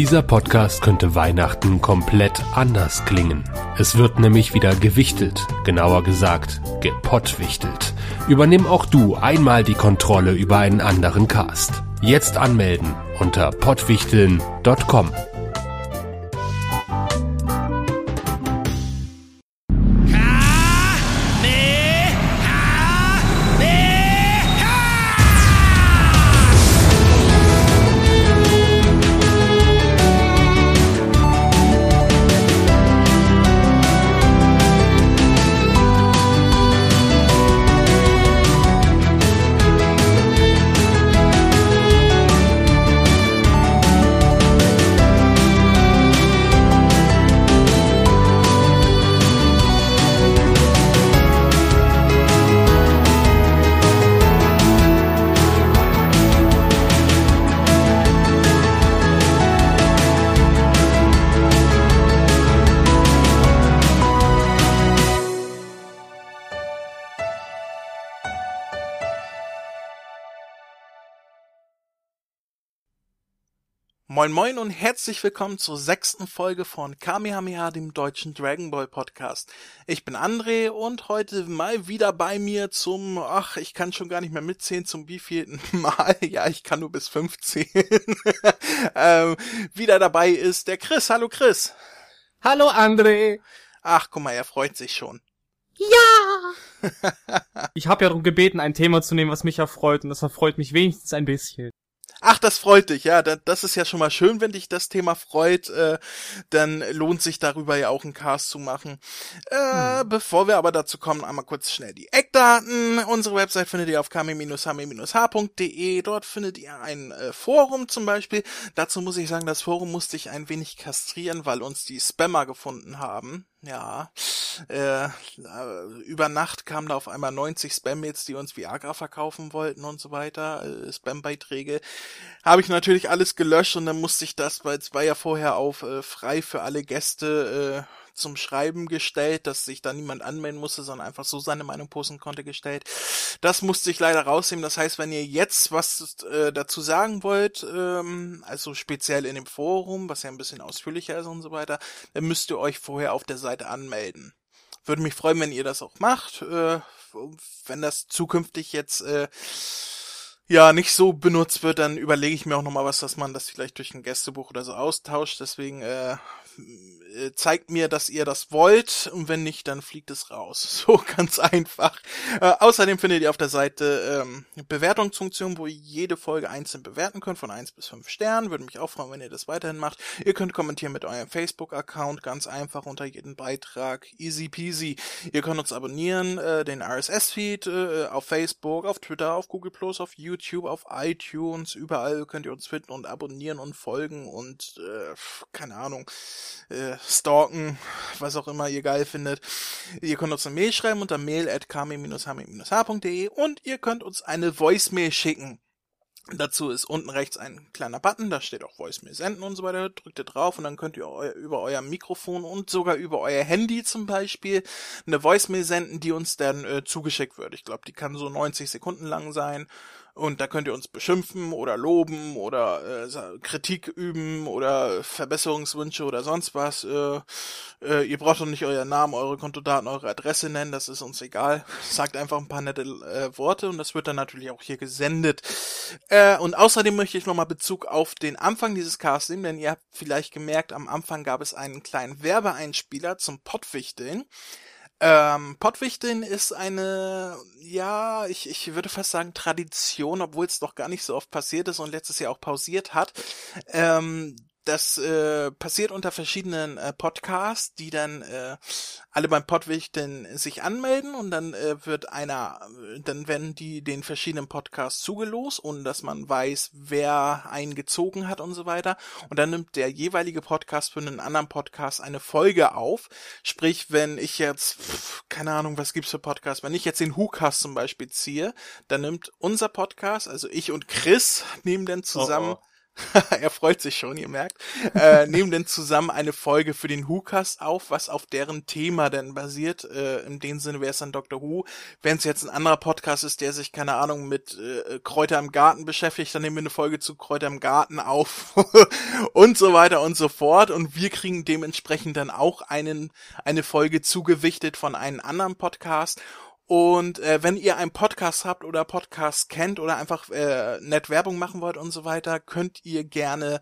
Dieser Podcast könnte Weihnachten komplett anders klingen. Es wird nämlich wieder gewichtelt, genauer gesagt gepottwichtelt. Übernimm auch du einmal die Kontrolle über einen anderen Cast. Jetzt anmelden unter pottwichteln.com. Moin Moin und herzlich willkommen zur sechsten Folge von Kamehameha, dem deutschen Dragon Ball Podcast. Ich bin André und heute mal wieder bei mir zum, ach, ich kann schon gar nicht mehr mitzählen, zum wievielten Mal, ja, ich kann nur bis 15, ähm, wieder dabei ist der Chris. Hallo Chris. Hallo André. Ach, guck mal, er freut sich schon. Ja! ich habe ja darum gebeten, ein Thema zu nehmen, was mich erfreut und das erfreut mich wenigstens ein bisschen. Ach, das freut dich, ja. Das ist ja schon mal schön, wenn dich das Thema freut. Äh, dann lohnt sich darüber ja auch ein Cast zu machen. Äh, hm. Bevor wir aber dazu kommen, einmal kurz schnell die Eckdaten. Unsere Website findet ihr auf kami-hame-h.de. Dort findet ihr ein äh, Forum zum Beispiel. Dazu muss ich sagen, das Forum musste ich ein wenig kastrieren, weil uns die Spammer gefunden haben. Ja, äh, über Nacht kamen da auf einmal 90 Spam-Mails, die uns Viagra verkaufen wollten und so weiter, äh, Spam-Beiträge. Habe ich natürlich alles gelöscht und dann musste ich das, weil es war ja vorher auf äh, frei für alle Gäste äh, zum Schreiben gestellt, dass sich da niemand anmelden musste, sondern einfach so seine Meinung posten konnte gestellt. Das musste ich leider rausnehmen. Das heißt, wenn ihr jetzt was äh, dazu sagen wollt, ähm, also speziell in dem Forum, was ja ein bisschen ausführlicher ist und so weiter, dann müsst ihr euch vorher auf der Seite anmelden. Würde mich freuen, wenn ihr das auch macht. Äh, wenn das zukünftig jetzt äh, ja nicht so benutzt wird, dann überlege ich mir auch nochmal was, dass man das vielleicht durch ein Gästebuch oder so austauscht. Deswegen äh, äh, zeigt mir, dass ihr das wollt und wenn nicht, dann fliegt es raus. So ganz einfach. Äh, außerdem findet ihr auf der Seite ähm, Bewertungsfunktion, wo ihr jede Folge einzeln bewerten könnt, von eins bis fünf Sternen. Würde mich auch freuen, wenn ihr das weiterhin macht. Ihr könnt kommentieren mit eurem Facebook-Account, ganz einfach unter jedem Beitrag. Easy peasy. Ihr könnt uns abonnieren, äh, den RSS-Feed äh, auf Facebook, auf Twitter, auf Google Plus, auf YouTube, auf iTunes. Überall könnt ihr uns finden und abonnieren und folgen und äh, keine Ahnung äh, stalken, was auch immer ihr geil findet. Ihr könnt uns eine Mail schreiben unter mail at kami-hami-h.de und ihr könnt uns eine Voicemail schicken. Dazu ist unten rechts ein kleiner Button, da steht auch Voicemail senden und so weiter. Drückt ihr drauf und dann könnt ihr eu über euer Mikrofon und sogar über euer Handy zum Beispiel eine Voicemail senden, die uns dann äh, zugeschickt wird. Ich glaube, die kann so 90 Sekunden lang sein und da könnt ihr uns beschimpfen oder loben oder äh, Kritik üben oder Verbesserungswünsche oder sonst was. Äh, äh, ihr braucht doch nicht euren Namen, eure Kontodaten, eure Adresse nennen, das ist uns egal. Sagt einfach ein paar nette äh, Worte und das wird dann natürlich auch hier gesendet. Äh, und außerdem möchte ich nochmal Bezug auf den Anfang dieses Casts nehmen, denn ihr habt vielleicht gemerkt, am Anfang gab es einen kleinen Werbeeinspieler zum Pottwichteln. Ähm, Pottwichteln ist eine, ja, ich, ich würde fast sagen Tradition, obwohl es doch gar nicht so oft passiert ist und letztes Jahr auch pausiert hat. Ähm, das äh, passiert unter verschiedenen äh, Podcasts, die dann äh, alle beim Podwichteln sich anmelden und dann äh, wird einer, dann werden die den verschiedenen Podcasts zugelost, ohne dass man weiß, wer einen gezogen hat und so weiter. Und dann nimmt der jeweilige Podcast für einen anderen Podcast eine Folge auf. Sprich, wenn ich jetzt, pf, keine Ahnung, was gibt's für Podcasts, wenn ich jetzt den WhoCast zum Beispiel ziehe, dann nimmt unser Podcast, also ich und Chris, nehmen dann zusammen oh oh er freut sich schon, ihr merkt, äh, nehmen denn zusammen eine Folge für den WhoCast auf, was auf deren Thema denn basiert. Äh, in dem Sinne wäre es dann Dr. Who. Wenn es jetzt ein anderer Podcast ist, der sich, keine Ahnung, mit äh, Kräuter im Garten beschäftigt, dann nehmen wir eine Folge zu Kräuter im Garten auf und so weiter und so fort. Und wir kriegen dementsprechend dann auch einen, eine Folge zugewichtet von einem anderen Podcast. Und äh, wenn ihr einen Podcast habt oder Podcast kennt oder einfach äh, nett Werbung machen wollt und so weiter, könnt ihr gerne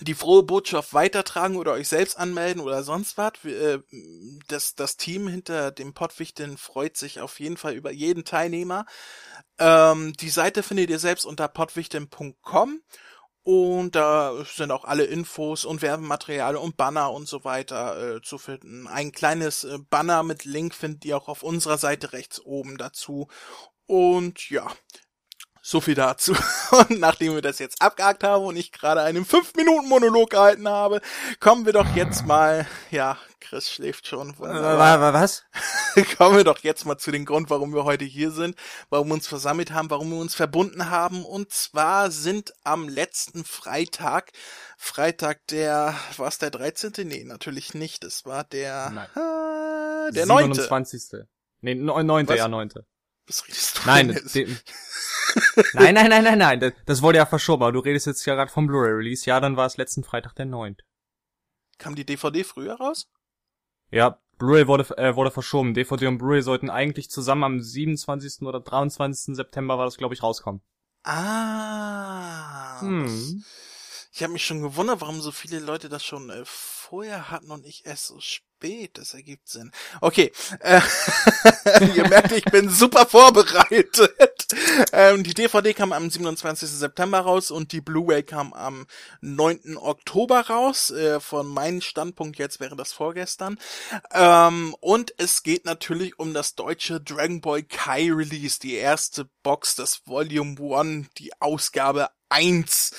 die frohe Botschaft weitertragen oder euch selbst anmelden oder sonst was. Äh, das, das Team hinter dem Pottwichteln freut sich auf jeden Fall über jeden Teilnehmer. Ähm, die Seite findet ihr selbst unter pottwichteln.com und da sind auch alle Infos und Werbematerial und Banner und so weiter äh, zu finden. Ein kleines äh, Banner mit Link findet ihr auch auf unserer Seite rechts oben dazu. Und ja, so viel dazu. Und nachdem wir das jetzt abgehakt haben und ich gerade einen 5-Minuten-Monolog gehalten habe, kommen wir doch jetzt mal, ja, Chris schläft schon. Was? kommen wir doch jetzt mal zu dem Grund, warum wir heute hier sind, warum wir uns versammelt haben, warum wir uns verbunden haben. Und zwar sind am letzten Freitag, Freitag der, war es der 13.? Nee, natürlich nicht. Es war der, Nein. äh, der 9. 29. Nee, 9. Was? ja, 9. Was redest du Nein, denn das, jetzt? de- nein, nein, nein, nein, nein, das, das wurde ja verschoben, aber du redest jetzt ja gerade vom Blu-ray-Release. Ja, dann war es letzten Freitag der 9. Kam die DVD früher raus? Ja, Blu-ray wurde, äh, wurde verschoben. DVD und Blu-ray sollten eigentlich zusammen am 27. oder 23. September war das, glaube ich, rauskommen. Ah. Hm. Ich habe mich schon gewundert, warum so viele Leute das schon äh, vorher hatten und ich erst so spät. Das ergibt Sinn. Okay. Äh, ihr merkt, ich bin super vorbereitet. Ähm, die DVD kam am 27. September raus und die Blu-ray kam am 9. Oktober raus. Äh, von meinem Standpunkt jetzt wäre das vorgestern. Ähm, und es geht natürlich um das deutsche Dragon Ball Kai Release, die erste Box, das Volume 1, die Ausgabe 1.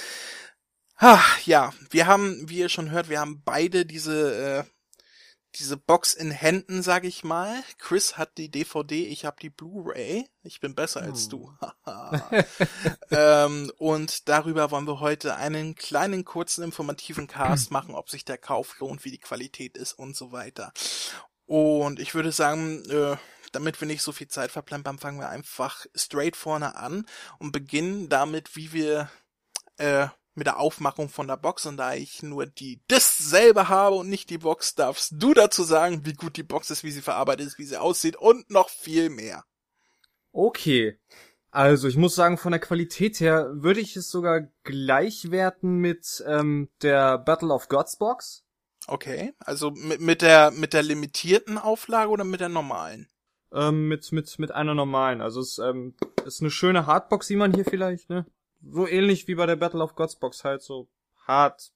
Ah, ja, wir haben, wie ihr schon hört, wir haben beide diese äh, diese Box in Händen, sag ich mal. Chris hat die DVD, ich habe die Blu-ray. Ich bin besser als du. ähm, und darüber wollen wir heute einen kleinen, kurzen, informativen Cast machen, ob sich der Kauf lohnt, wie die Qualität ist und so weiter. Und ich würde sagen, äh, damit wir nicht so viel Zeit verplempern, fangen wir einfach straight vorne an und beginnen damit, wie wir äh, mit der Aufmachung von der Box und da ich nur die Disc selber habe und nicht die Box, darfst du dazu sagen, wie gut die Box ist, wie sie verarbeitet ist, wie sie aussieht und noch viel mehr. Okay. Also, ich muss sagen, von der Qualität her würde ich es sogar gleich werten mit ähm, der Battle of Gods Box. Okay, also mit, mit der mit der limitierten Auflage oder mit der normalen? Ähm, mit, mit, mit einer normalen. Also es ähm, ist eine schöne Hardbox, sieht man hier vielleicht, ne? So ähnlich wie bei der Battle of Gods Box, halt so hart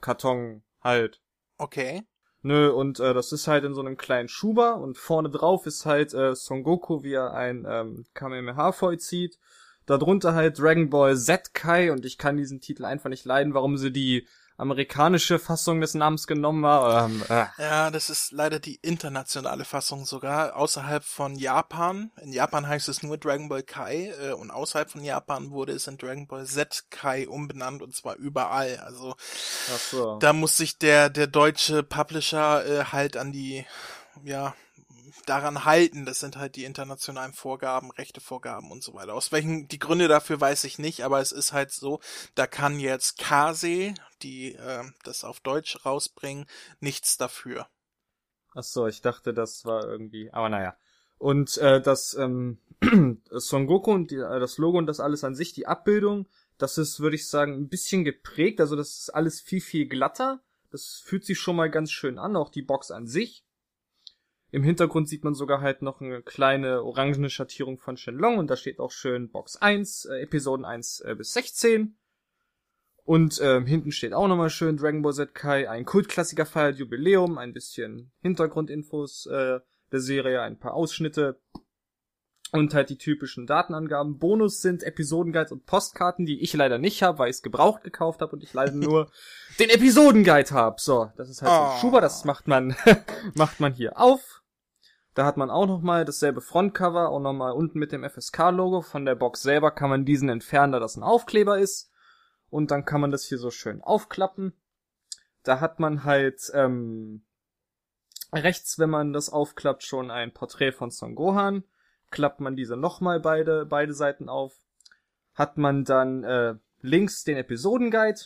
Karton halt. Okay. Nö, und äh, das ist halt in so einem kleinen Schuber und vorne drauf ist halt äh, Son Goku, wie er ein ähm, Kamehameha vollzieht. Darunter halt Dragon Ball Z Kai und ich kann diesen Titel einfach nicht leiden, warum sie die amerikanische Fassung des Namens genommen haben. Ähm, äh. Ja, das ist leider die internationale Fassung sogar, außerhalb von Japan. In Japan heißt es nur Dragon Ball Kai äh, und außerhalb von Japan wurde es in Dragon Ball Z Kai umbenannt und zwar überall. Also so. da muss sich der der deutsche Publisher äh, halt an die ja daran halten. Das sind halt die internationalen Vorgaben, Rechtevorgaben und so weiter. Aus welchen die Gründe dafür weiß ich nicht, aber es ist halt so, da kann jetzt Kase, die äh, das auf Deutsch rausbringen, nichts dafür. Ach so, ich dachte, das war irgendwie, aber naja. Und äh, das ähm, Son Goku und die, äh, das Logo und das alles an sich, die Abbildung, das ist, würde ich sagen, ein bisschen geprägt. Also das ist alles viel, viel glatter. Das fühlt sich schon mal ganz schön an, auch die Box an sich. Im Hintergrund sieht man sogar halt noch eine kleine orangene Schattierung von Shenlong und da steht auch schön Box 1, äh, Episoden 1 äh, bis 16. Und ähm, hinten steht auch nochmal schön Dragon Ball Z Kai, ein Kultklassiker feiert Jubiläum, ein bisschen Hintergrundinfos äh, der Serie, ein paar Ausschnitte und halt die typischen Datenangaben. Bonus sind Episodenguides und Postkarten, die ich leider nicht habe, weil ich es gebraucht gekauft habe und ich leider nur den Episodenguide habe. So, das ist halt so ein Oh. Schuber, das macht man macht man hier auf. Da hat man auch nochmal dasselbe Frontcover, auch nochmal unten mit dem FSK-Logo. Von der Box selber kann man diesen entfernen, da das ein Aufkleber ist. Und dann kann man das hier so schön aufklappen. Da hat man halt ähm, rechts, wenn man das aufklappt, schon ein Porträt von Son Gohan. Klappt man diese nochmal beide, beide Seiten auf. Hat man dann äh, links den Episodenguide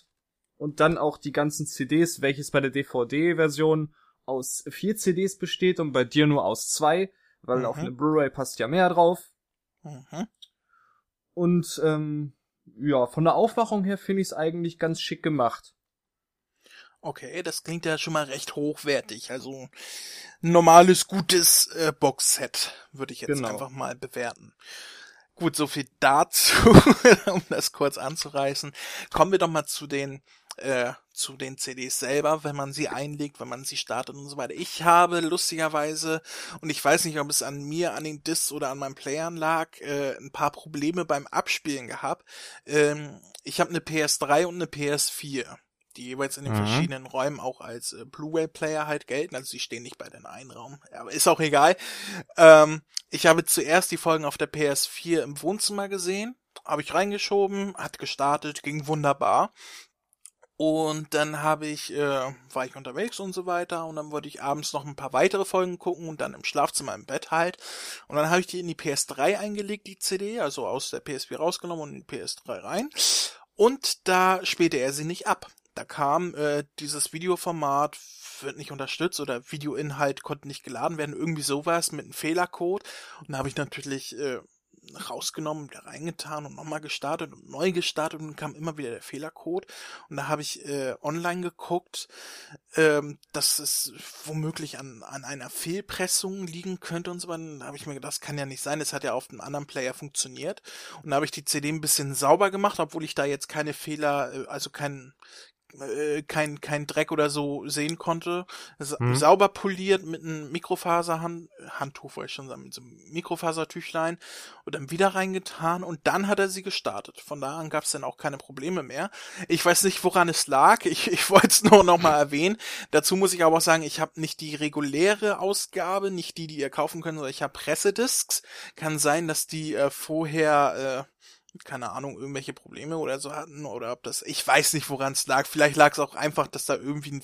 und dann auch die ganzen CDs, welches bei der DVD-Version aus vier CDs besteht und bei dir nur aus zwei, weil mhm. auf eine Blu-ray passt ja mehr drauf. Mhm. Und ähm, ja, von der Aufmachung her finde ich es eigentlich ganz schick gemacht. Okay, das klingt ja schon mal recht hochwertig. Also ein normales, gutes äh, Boxset würde ich jetzt genau. einfach mal bewerten. Gut, so viel dazu, um das kurz anzureißen. Kommen wir doch mal zu den äh, zu den CDs selber, wenn man sie einlegt, wenn man sie startet und so weiter. Ich habe lustigerweise, und ich weiß nicht, ob es an mir, an den Discs oder an meinen Playern lag, äh, ein paar Probleme beim Abspielen gehabt. Ähm, ich habe eine PS3 und eine PS4 die jeweils in den mhm. verschiedenen Räumen auch als äh, Blu-ray-Player halt gelten. Also sie stehen nicht bei den einen Raum. Aber ist auch egal. Ähm, ich habe zuerst die Folgen auf der PS4 im Wohnzimmer gesehen, habe ich reingeschoben, hat gestartet, ging wunderbar. Und dann habe ich, äh, war ich unterwegs und so weiter und dann wollte ich abends noch ein paar weitere Folgen gucken und dann im Schlafzimmer im Bett halt. Und dann habe ich die in die PS3 eingelegt, die CD, also aus der PS4 rausgenommen und in die PS3 rein. Und da spielte er sie nicht ab. Da kam äh, dieses Videoformat wird nicht unterstützt oder Videoinhalt konnte nicht geladen werden, irgendwie sowas mit einem Fehlercode. Und da habe ich natürlich äh, rausgenommen, wieder reingetan und nochmal gestartet und neu gestartet und kam immer wieder der Fehlercode. Und da habe ich äh, online geguckt, ähm, dass es womöglich an, an einer Fehlpressung liegen könnte und so weiter. Da habe ich mir gedacht, das kann ja nicht sein, das hat ja auf einem anderen Player funktioniert. Und da habe ich die CD ein bisschen sauber gemacht, obwohl ich da jetzt keine Fehler, äh, also kein, äh, kein, kein Dreck oder so sehen konnte. Mhm. Sauber poliert mit einem Mikrofaserhandtuch, wollte ich schon sagen, mit so einem Mikrofasertüchlein und dann wieder reingetan und dann hat er sie gestartet. Von da an gab es dann auch keine Probleme mehr. Ich weiß nicht, woran es lag. Ich, ich wollte es nur noch mal erwähnen. Dazu muss ich aber auch sagen, ich habe nicht die reguläre Ausgabe, nicht die, die ihr kaufen könnt, sondern ich habe Pressediscs. Kann sein, dass die äh, vorher äh, keine Ahnung, irgendwelche Probleme oder so hatten oder ob das, ich weiß nicht, woran es lag. Vielleicht lag es auch einfach, dass da irgendwie ein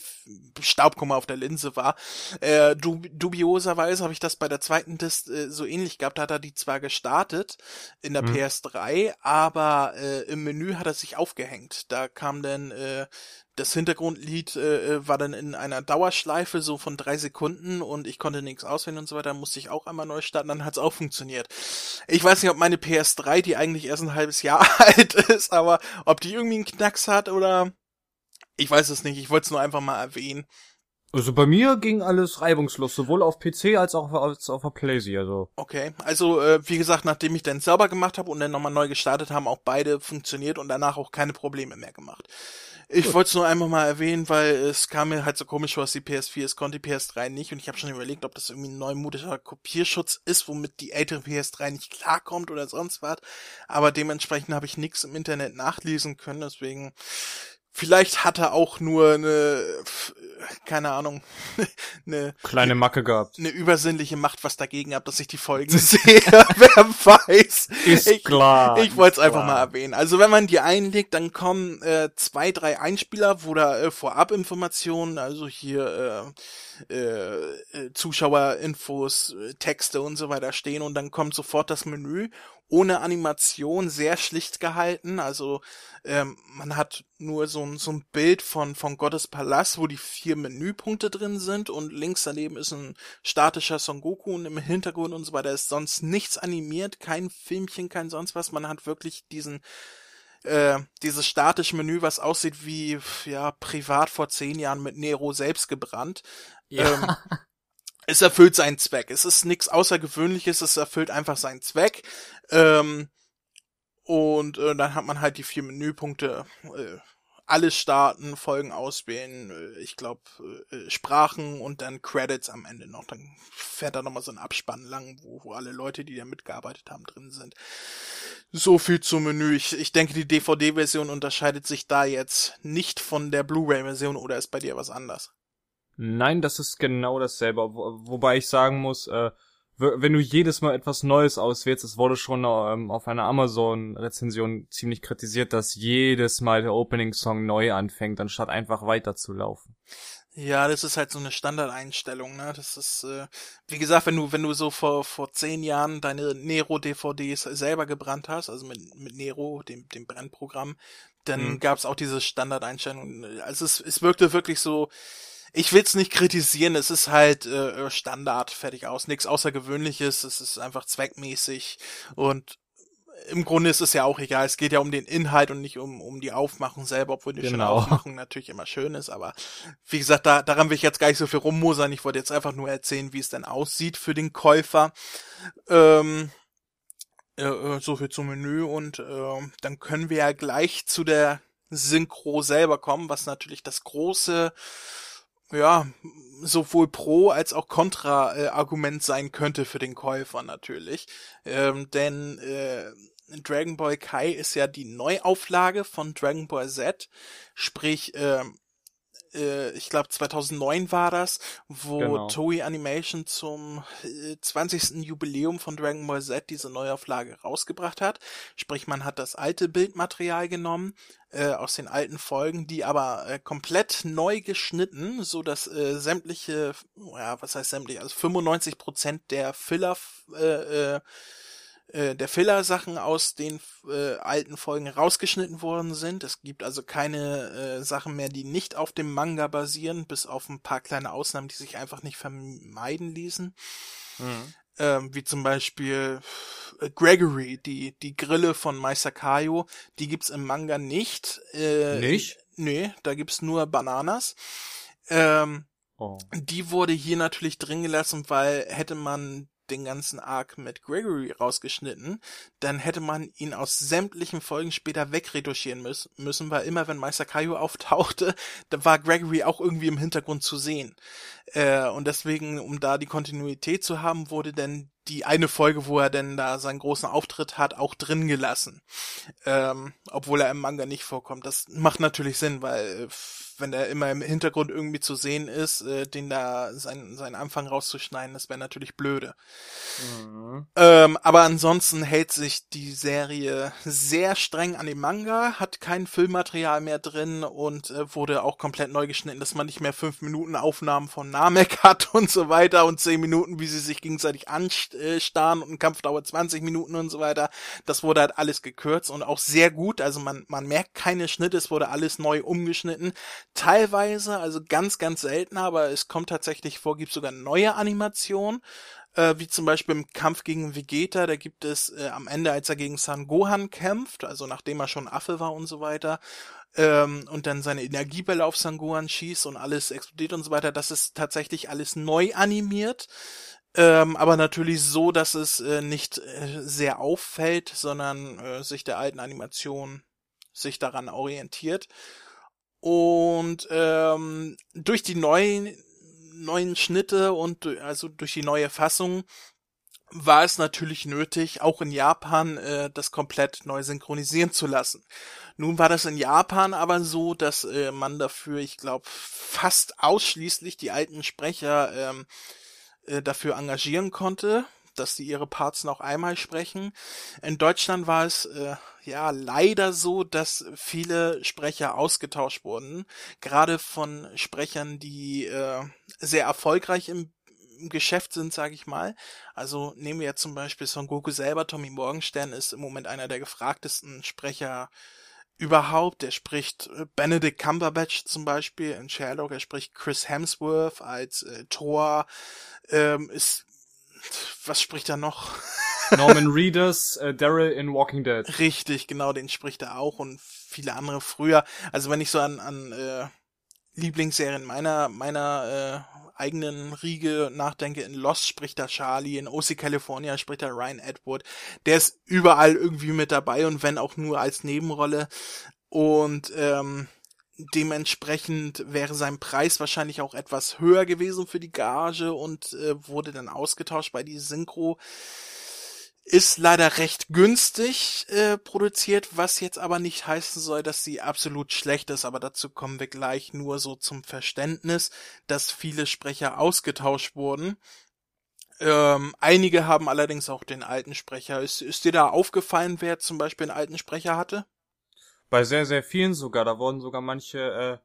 Staubkummer auf der Linse war. Äh, dub dubioserweise habe ich das bei der zweiten Disc äh, so ähnlich gehabt. Da hat er die zwar gestartet in der mhm. PS3, aber äh, im Menü hat er sich aufgehängt. Da kam dann äh, das Hintergrundlied äh, äh, war dann in einer Dauerschleife so von drei Sekunden und ich konnte nichts auswählen und so weiter, musste ich auch einmal neu starten, dann hat's auch funktioniert. Ich weiß nicht, ob meine PS3, die eigentlich erst ein halbes Jahr alt ist, aber ob die irgendwie einen Knacks hat oder ich weiß es nicht, ich wollte es nur einfach mal erwähnen. Also bei mir ging alles reibungslos, sowohl auf PC als auch als auf der Playsee, also. Okay, also äh, wie gesagt, nachdem ich dann sauber gemacht habe und dann nochmal neu gestartet, haben auch beide funktioniert und danach auch keine Probleme mehr gemacht. Ich wollte es nur einmal mal erwähnen, weil es kam mir halt so komisch vor, dass die PS4 es konnte die PS3 nicht und ich habe schon überlegt, ob das irgendwie ein neumodischer Kopierschutz ist, womit die ältere PS3 nicht klarkommt oder sonst was. Aber dementsprechend habe ich nichts im Internet nachlesen können, deswegen Vielleicht hat er auch nur eine, keine Ahnung, eine kleine Macke gehabt. Eine übersinnliche Macht was dagegen hat, dass ich die Folgen sehe. Wer weiß. Ist ich, klar. Ich wollte es einfach mal erwähnen. Also wenn man die einlegt, dann kommen äh, zwei, drei Einspieler, wo da äh, Vorabinformationen, also hier äh, äh, äh Zuschauerinfos, äh, Texte und so weiter stehen und dann kommt sofort das Menü ohne Animation, sehr schlicht gehalten. Also ähm, man hat nur so ein, so ein Bild von, von Gottes Palast, wo die vier Menüpunkte drin sind und links daneben ist ein statischer Son Goku und im Hintergrund und so weiter ist sonst nichts animiert, kein Filmchen, kein sonst was. Man hat wirklich diesen äh, dieses statische Menü, was aussieht wie ja privat vor zehn Jahren mit Nero selbst gebrannt. Ja. Ähm, es erfüllt seinen Zweck. Es ist nichts Außergewöhnliches, es erfüllt einfach seinen Zweck. Ähm, und äh, dann hat man halt die vier Menüpunkte. Äh, alles starten, Folgen auswählen, äh, ich glaube äh, Sprachen und dann Credits am Ende noch. Dann fährt da nochmal so ein Abspann lang, wo, wo alle Leute, die da mitgearbeitet haben, drin sind. So viel zum Menü. Ich, ich denke, die DVD-Version unterscheidet sich da jetzt nicht von der Blu-ray-Version oder ist bei dir was anders? Nein, das ist genau dasselbe. Wo, wobei ich sagen muss, äh, wenn du jedes Mal etwas Neues auswählst, es wurde schon ähm, auf einer Amazon-Rezension ziemlich kritisiert, dass jedes Mal der Opening-Song neu anfängt, anstatt einfach weiterzulaufen. Ja, das ist halt so eine Standardeinstellung, ne? Das ist, äh, wie gesagt, wenn du, wenn du so vor, vor zehn Jahren deine Nero-DVDs selber gebrannt hast, also mit, mit Nero, dem, dem Brennprogramm, dann mhm. gab's auch diese Standardeinstellung. Also es, es wirkte wirklich so, ich will's nicht kritisieren, es ist halt äh, Standard, fertig aus, nichts Außergewöhnliches, es ist einfach zweckmäßig und im Grunde ist es ja auch egal, es geht ja um den Inhalt und nicht um, um die Aufmachung selber, obwohl die genau. Aufmachung natürlich immer schön ist, aber wie gesagt, da, daran will ich jetzt gar nicht so viel rummosern, ich wollte jetzt einfach nur erzählen, wie es denn aussieht für den Käufer. Ähm, äh, äh so viel zum Menü und äh, dann können wir ja gleich zu der Synchro selber kommen, was natürlich das große ja, sowohl Pro als auch Kontra-Argument sein könnte für den Käufer natürlich. Ähm, denn äh, Dragon Ball Kai ist ja die Neuauflage von Dragon Ball Z, sprich äh, äh, ich glaube 2009 war das, wo genau. Toei Animation zum äh, 20. Jubiläum von Dragon Ball Z diese Neuauflage rausgebracht hat. Sprich, man hat das alte Bildmaterial genommen äh, aus den alten Folgen, die aber äh, komplett neu geschnitten, so dass äh, sämtliche, ja, was heißt sämtlich, also 95 Prozent der Filler äh, äh, äh, der Filler-Sachen aus den äh, alten Folgen rausgeschnitten worden sind. Es gibt also keine äh, Sachen mehr, die nicht auf dem Manga basieren, bis auf ein paar kleine Ausnahmen, die sich einfach nicht vermeiden ließen. Mhm. Ähm, wie zum Beispiel äh, Gregory, die, die Grille von Meister Kaio, die gibt's im Manga nicht. Äh, nicht? Nee, da gibt's nur Bananas. Ähm, oh. Die wurde hier natürlich drin gelassen, weil hätte man den ganzen Arc mit Gregory rausgeschnitten, dann hätte man ihn aus sämtlichen Folgen später wegretuschieren müssen, weil immer wenn Meister Kaio auftauchte, da war Gregory auch irgendwie im Hintergrund zu sehen. Äh, und deswegen, um da die Kontinuität zu haben, wurde denn die eine Folge, wo er denn da seinen großen Auftritt hat, auch drin gelassen. Ähm, obwohl er im Manga nicht vorkommt. Das macht natürlich Sinn, weil wenn der immer im Hintergrund irgendwie zu sehen ist, äh, den da seinen, seinen Anfang rauszuschneiden, das wäre natürlich blöde. Mhm. Ähm, aber ansonsten hält sich die Serie sehr streng an dem Manga, hat kein Filmmaterial mehr drin und äh, wurde auch komplett neu geschnitten, dass man nicht mehr fünf Minuten Aufnahmen von Namek hat und so weiter und zehn Minuten, wie sie sich gegenseitig anstarren und ein Kampf dauert 20 Minuten und so weiter. Das wurde halt alles gekürzt und auch sehr gut. Also man, man merkt keine Schnitte, es wurde alles neu umgeschnitten teilweise, also ganz, ganz selten, aber es kommt tatsächlich vor, gibt sogar neue Animationen, äh, wie zum Beispiel im Kampf gegen Vegeta, da gibt es äh, am Ende, als er gegen San Gohan kämpft, also nachdem er schon Affe war und so weiter, ähm, und dann seine Energiebälle auf San Gohan schießt und alles explodiert und so weiter, das ist tatsächlich alles neu animiert. Ähm, aber natürlich so, dass es äh, nicht äh, sehr auffällt, sondern äh, sich der alten Animation sich daran orientiert. Und ähm, durch die neuen, neuen Schnitte und also durch die neue Fassung war es natürlich nötig, auch in Japan äh, das komplett neu synchronisieren zu lassen. Nun war das in Japan aber so, dass äh, man dafür, ich glaube, fast ausschließlich die alten Sprecher ähm, äh, dafür engagieren konnte, dass sie ihre Parts noch einmal sprechen. In Deutschland war es äh, ja leider so, dass viele Sprecher ausgetauscht wurden, gerade von Sprechern, die äh, sehr erfolgreich im im Geschäft sind, sage ich mal. Also nehmen wir jetzt zum Beispiel Son Goku selber. Tommy Morgenstern ist im Moment einer der gefragtesten Sprecher überhaupt. Er spricht äh, Benedict Cumberbatch zum Beispiel in Sherlock. Er spricht Chris Hemsworth als äh, Thor. Ähm, ist was spricht er noch? Norman Reedus, äh, Daryl in Walking Dead. Richtig, genau, den spricht er auch und viele andere früher. Also wenn ich so an, an äh, Lieblingsserien meiner meiner äh, eigenen Riege nachdenke, in Lost spricht er Charlie, in OC California spricht er Ryan Edward. Der ist überall irgendwie mit dabei und wenn auch nur als Nebenrolle. Und ähm, dementsprechend wäre sein Preis wahrscheinlich auch etwas höher gewesen für die Gage und äh, wurde dann ausgetauscht bei die Synchro. Ist leider recht günstig äh, produziert, was jetzt aber nicht heißen soll, dass sie absolut schlecht ist, aber dazu kommen wir gleich nur so zum Verständnis, dass viele Sprecher ausgetauscht wurden. Ähm, einige haben allerdings auch den alten Sprecher. Ist, ist dir da aufgefallen, wer zum Beispiel einen alten Sprecher hatte? Bei sehr, sehr vielen sogar. Da wurden sogar manche,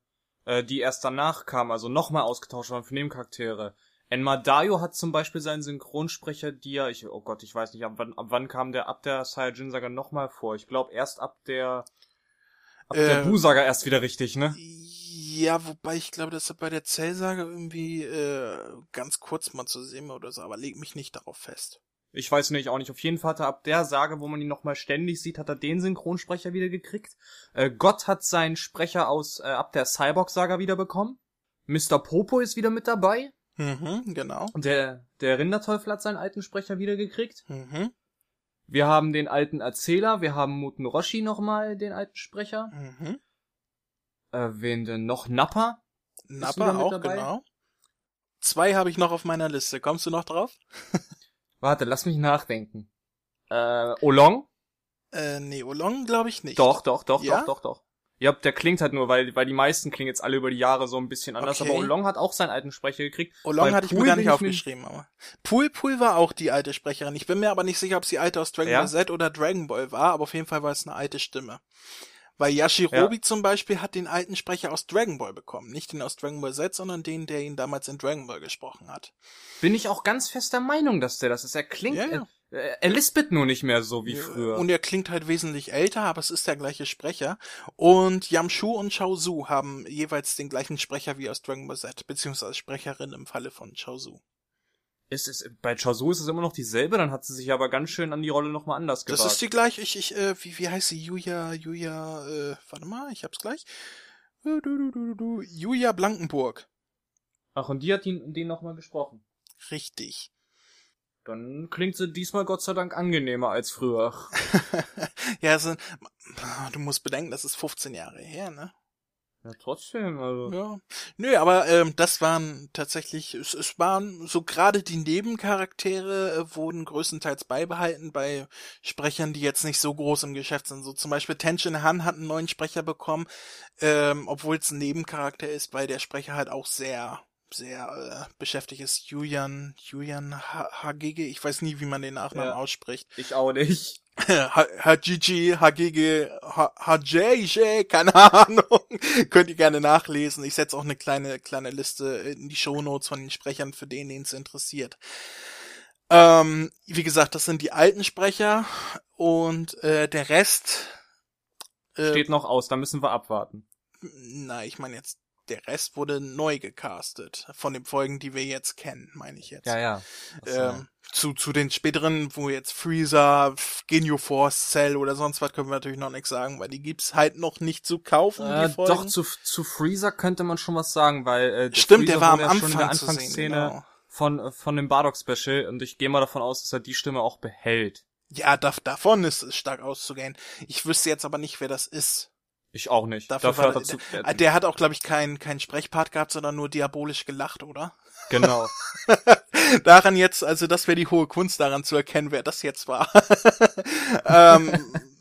äh, äh, die erst danach kamen, also nochmal ausgetauscht waren für Nebencharaktere. Enma Dayo hat zum Beispiel seinen Synchronsprecher, die ja, ich, oh Gott, ich weiß nicht, ab wann, ab wann kam der ab der Saiyajin Saga nochmal vor? Ich glaube erst ab der, ab äh, der Bu Saga erst wieder richtig, ne? Ja, wobei ich glaube, dass er bei der Zellsage irgendwie äh, ganz kurz mal zu sehen oder so, aber leg mich nicht darauf fest. Ich weiß nicht, auch nicht. Auf jeden Fall hat er ab der Sage, wo man ihn nochmal ständig sieht, hat er den Synchronsprecher wieder gekriegt. Äh, Gott hat seinen Sprecher aus äh, ab der Cyborg-Saga wieder bekommen. Mr. Popo ist wieder mit dabei. Mhm, genau. Der, der Rinderteufel hat seinen alten Sprecher wieder gekriegt. Mhm. Wir haben den alten Erzähler, wir haben Muten Roshi nochmal, den alten Sprecher. Mhm. Äh, wen denn noch? Nappa? Nappa auch, dabei? genau. Zwei habe ich noch auf meiner Liste. Kommst du noch drauf? Warte, lass mich nachdenken. Äh, Olong? Äh, nee, Olong glaube ich nicht. Doch, doch, doch, ja? doch, doch, doch. Ja, der klingt halt nur, weil, weil die meisten klingen jetzt alle über die Jahre so ein bisschen anders, okay. aber Olong hat auch seinen alten Sprecher gekriegt. Olong hatte ich mir gar nicht aufgeschrieben, aber. Pool Pool war auch die alte Sprecherin. Ich bin mir aber nicht sicher, ob sie alte aus Dragon ja? Ball Z oder Dragon Ball war, aber auf jeden Fall war es eine alte Stimme. Weil Yashirobi ja. zum Beispiel hat den alten Sprecher aus Dragon Ball bekommen. Nicht den aus Dragon Ball Z, sondern den, der ihn damals in Dragon Ball gesprochen hat. Bin ich auch ganz fester Meinung, dass der das ist. Er klingt, ja, ja. Er, er lispelt nur nicht mehr so wie früher. Und er klingt halt wesentlich älter, aber es ist der gleiche Sprecher. Und Yamshu und Chaozu haben jeweils den gleichen Sprecher wie aus Dragon Ball Z, beziehungsweise Sprecherin im Falle von Chaozu. Ist es, bei Chaozu ist es immer noch dieselbe, dann hat sie sich aber ganz schön an die Rolle nochmal anders gewagt. Das ist die gleiche, ich, ich, äh, wie, wie heißt sie? Julia, Julia, äh, warte mal, ich hab's gleich. Du, du, du, du, Julia Blankenburg. Ach, und die hat ihn, den nochmal gesprochen. Richtig. Dann klingt sie diesmal Gott sei Dank angenehmer als früher. ja, also, du musst bedenken, das ist 15 Jahre her, ne? Ja, trotzdem, also. Ja. Nö, aber ähm, das waren tatsächlich, es, es waren so gerade die Nebencharaktere äh, wurden größtenteils beibehalten bei Sprechern, die jetzt nicht so groß im Geschäft sind. So zum Beispiel Tenshin Han hat einen neuen Sprecher bekommen, ähm, obwohl es ein Nebencharakter ist, weil der Sprecher halt auch sehr sehr äh, beschäftigt ist. Julian, Julian Hagege, ich weiß nie, wie man den Nachnamen ja, ausspricht. Ich auch nicht. Hajiji, Hagege, Hajeje, keine Ahnung. Könnt ihr gerne nachlesen. Ich setze auch eine kleine, kleine Liste in die Shownotes von den Sprechern für den, den es interessiert. Ähm, wie gesagt, das sind die alten Sprecher und äh, der Rest äh, steht noch aus, da müssen wir abwarten. Na, ich meine jetzt der Rest wurde neu gecastet. Von den Folgen, die wir jetzt kennen, meine ich jetzt. Ja, ja. Ähm, zu, zu den späteren, wo jetzt Freezer, Genio Force, Cell oder sonst was, können wir natürlich noch nichts sagen, weil die gibt's halt noch nicht zu kaufen. Äh, doch, zu, zu Freezer könnte man schon was sagen, weil äh, der Stimmt, Freezer der war am Anfang schon in der Anfangsszene genau. von, äh, von dem Bardock Special und ich gehe mal davon aus, dass er die Stimme auch behält. Ja, da, davon ist es stark auszugehen. Ich wüsste jetzt aber nicht, wer das ist. Ich auch nicht. Dafür Dafür war, dazu, der, der, hat auch, glaube ich, keinen keinen Sprechpart gehabt, sondern nur diabolisch gelacht, oder? Genau. daran jetzt, also das wäre die hohe Kunst, daran zu erkennen, wer das jetzt war. ähm,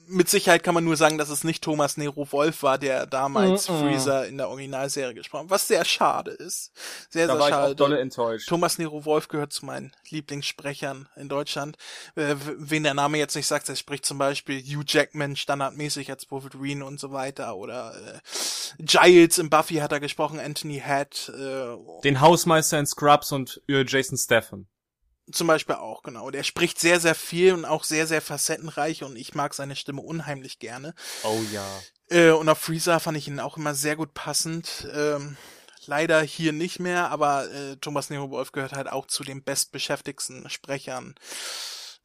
mit Sicherheit kann man nur sagen, dass es nicht Thomas Nero Wolf war, der damals mm -mm. Freezer in der Originalserie gesprochen hat, was sehr schade ist. Sehr, da sehr war schade. Ich auch dolle enttäuscht. Thomas Nero Wolf gehört zu meinen Lieblingssprechern in Deutschland. Äh, wen der Name jetzt nicht sagt, er spricht zum Beispiel Hugh Jackman standardmäßig als Wolverine und so weiter oder äh, Giles im Buffy hat er gesprochen, Anthony Head. Äh, Den Hausmeister in Scrubs und äh, Jason Statham. Zum Beispiel auch, genau. Der spricht sehr, sehr viel und auch sehr, sehr facettenreich und ich mag seine Stimme unheimlich gerne. Oh ja. Äh, und auf Freezer fand ich ihn auch immer sehr gut passend. Ähm, leider hier nicht mehr, aber äh, Thomas Nero Wolf gehört halt auch zu den bestbeschäftigsten Sprechern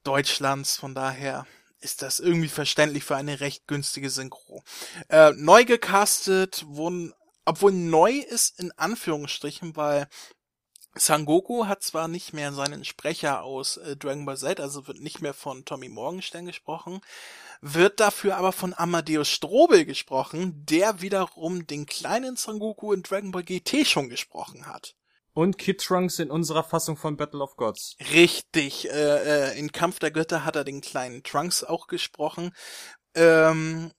Deutschlands, von daher ist das irgendwie verständlich für eine recht günstige Synchro. Äh, neu gecastet wurden, obwohl neu ist in Anführungsstrichen, weil Sangoku hat zwar nicht mehr seinen Sprecher aus äh, Dragon Ball Z, also wird nicht mehr von Tommy Morgenstern gesprochen, wird dafür aber von Amadeus Strobel gesprochen, der wiederum den kleinen Sangoku in Dragon Ball GT schon gesprochen hat. Und Kid Trunks in unserer Fassung von Battle of Gods. Richtig, äh, äh, in Kampf der Götter hat er den kleinen Trunks auch gesprochen. Ähm,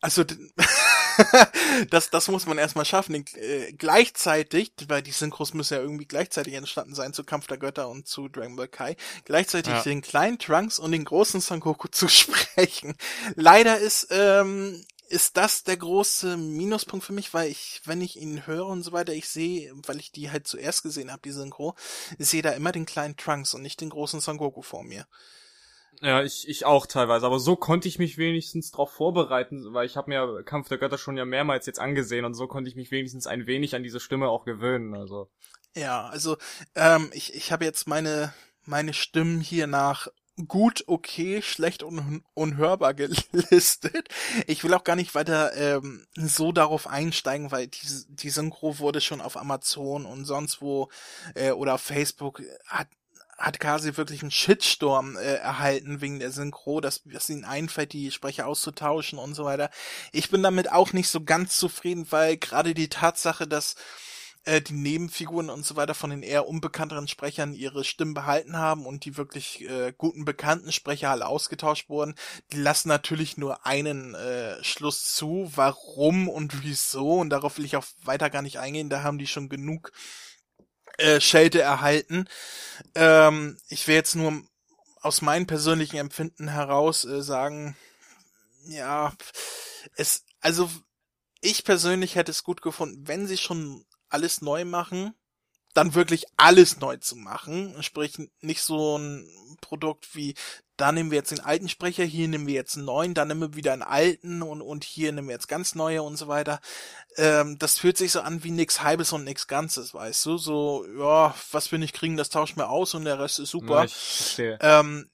also das, das muss man erstmal schaffen. Äh, gleichzeitig, weil die Synchros müssen ja irgendwie gleichzeitig entstanden sein zu Kampf der Götter und zu Dragon Ball Kai, gleichzeitig ja. den kleinen Trunks und den großen Son Goku zu sprechen. Leider ist, ähm, ist das der große Minuspunkt für mich, weil ich, wenn ich ihn höre und so weiter, ich sehe, weil ich die halt zuerst gesehen habe, die Synchro, ich sehe da immer den kleinen Trunks und nicht den großen Son Goku vor mir. Ja, ich, ich auch teilweise, aber so konnte ich mich wenigstens darauf vorbereiten, weil ich habe mir Kampf der Götter schon ja mehrmals jetzt angesehen und so konnte ich mich wenigstens ein wenig an diese Stimme auch gewöhnen, also. Ja, also ähm, ich, ich habe jetzt meine meine Stimmen hier nach gut, okay, schlecht und unhörbar gelistet. Ich will auch gar nicht weiter ähm, so darauf einsteigen, weil die, die Synchro wurde schon auf Amazon und sonst wo äh, oder auf Facebook hat hat quasi wirklich einen Shitstorm äh, erhalten wegen der Synchro, dass, dass ihnen einfällt, die Sprecher auszutauschen und so weiter. Ich bin damit auch nicht so ganz zufrieden, weil gerade die Tatsache, dass äh, die Nebenfiguren und so weiter von den eher unbekannteren Sprechern ihre Stimmen behalten haben und die wirklich äh, guten bekannten Sprecher alle ausgetauscht wurden, die lassen natürlich nur einen äh, Schluss zu, warum und wieso und darauf will ich auch weiter gar nicht eingehen, da haben die schon genug äh, Schelte erhalten. Ähm, ich will jetzt nur aus meinem persönlichen Empfinden heraus äh, sagen, ja, es, also ich persönlich hätte es gut gefunden, wenn sie schon alles neu machen, dann wirklich alles neu zu machen. Sprich, nicht so ein Produkt wie, da nehmen wir jetzt den alten Sprecher, hier nehmen wir jetzt einen neuen, dann nehmen wir wieder einen alten und, und hier nehmen wir jetzt ganz neue und so weiter. Ähm, das fühlt sich so an wie nix Halbes und nix Ganzes, weißt du? So, ja, was wir nicht kriegen, das tauschen wir aus und der Rest ist super. Ja. Ähm,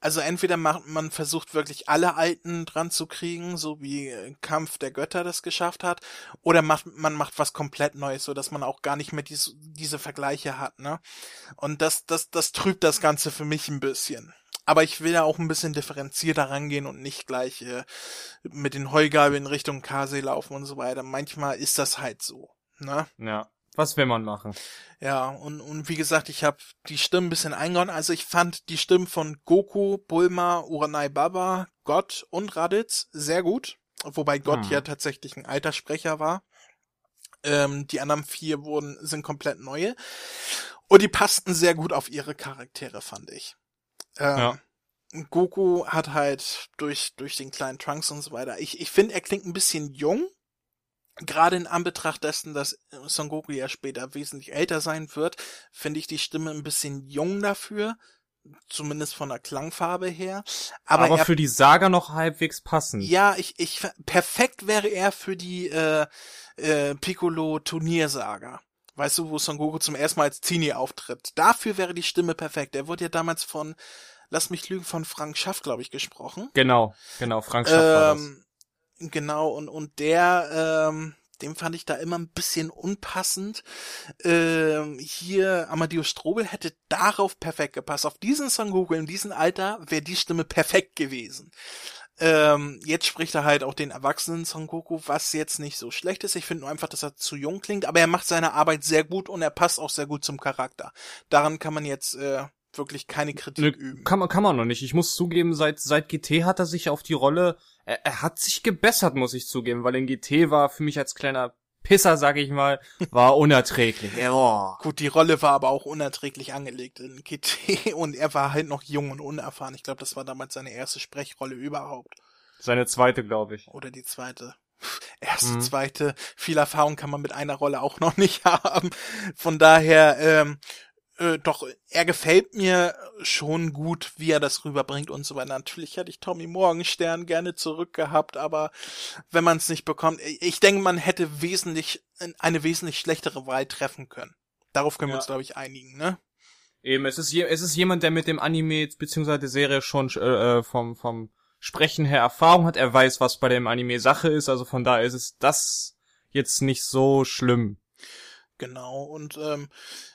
also entweder macht man versucht wirklich alle Alten dran zu kriegen, so wie äh, Kampf der Götter das geschafft hat, oder macht man macht was komplett Neues, so dass man auch gar nicht mehr dies, diese Vergleiche hat, ne? Und das das das trübt das Ganze für mich ein bisschen. Aber ich will ja auch ein bisschen differenzierter rangehen und nicht gleich äh, mit den Heugabeln Richtung Kase laufen und so weiter. Manchmal ist das halt so, ne? Ja. Was will man machen? Ja, und, und wie gesagt, ich habe die Stimmen ein bisschen eingehauen. Also ich fand die Stimmen von Goku, Bulma, Uranai Baba, Gott und Raditz sehr gut. Wobei Gott hm. ja tatsächlich ein alter Sprecher war. Ähm, die anderen vier wurden, sind komplett neue. Und die passten sehr gut auf ihre Charaktere, fand ich. Ähm, ja. Goku hat halt durch, durch den kleinen Trunks und so weiter. Ich, ich finde, er klingt ein bisschen jung gerade in Anbetracht dessen, dass Son Goku ja später wesentlich älter sein wird, finde ich die Stimme ein bisschen jung dafür. Zumindest von der Klangfarbe her. Aber, Aber er, für die Saga noch halbwegs passend. Ja, ich, ich, perfekt wäre er für die, äh, äh, Piccolo Turniersaga. Weißt du, wo Son Goku zum ersten Mal als Teenie auftritt. Dafür wäre die Stimme perfekt. Er wurde ja damals von, lass mich lügen, von Frank Schaff, glaube ich, gesprochen. Genau, genau, Frank Schaff ähm, war das Genau, und, und der, ähm, dem fand ich da immer ein bisschen unpassend. Ähm, hier, Amadeus Strobel hätte darauf perfekt gepasst. Auf diesen Son Goku in diesem Alter wäre die Stimme perfekt gewesen. Ähm, jetzt spricht er halt auch den erwachsenen Son Goku, was jetzt nicht so schlecht ist. Ich finde nur einfach, dass er zu jung klingt, aber er macht seine Arbeit sehr gut und er passt auch sehr gut zum Charakter. Daran kann man jetzt äh, wirklich keine Kritik ne, üben. Kann man, kann man noch nicht. Ich muss zugeben, seit, seit GT hat er sich auf die Rolle, er, er hat sich gebessert, muss ich zugeben, weil in GT war für mich als kleiner Pisser, sag ich mal, war unerträglich. oh. Gut, die Rolle war aber auch unerträglich angelegt in GT und er war halt noch jung und unerfahren. Ich glaube, das war damals seine erste Sprechrolle überhaupt. Seine zweite, glaube ich. Oder die zweite. Erste, mhm. zweite. Viel Erfahrung kann man mit einer Rolle auch noch nicht haben. Von daher, ähm, äh, doch, er gefällt mir schon gut, wie er das rüberbringt und so weiter. Natürlich hätte ich Tommy Morgenstern gerne zurückgehabt, aber wenn man es nicht bekommt, ich denke, man hätte wesentlich, eine wesentlich schlechtere Wahl treffen können. Darauf können ja. wir uns, glaube ich, einigen, ne? Eben, es ist, es ist jemand, der mit dem Anime beziehungsweise der Serie schon äh, äh, vom, vom Sprechen her Erfahrung hat. Er weiß, was bei dem Anime Sache ist, also von daher ist es das jetzt nicht so schlimm. Genau, und ähm,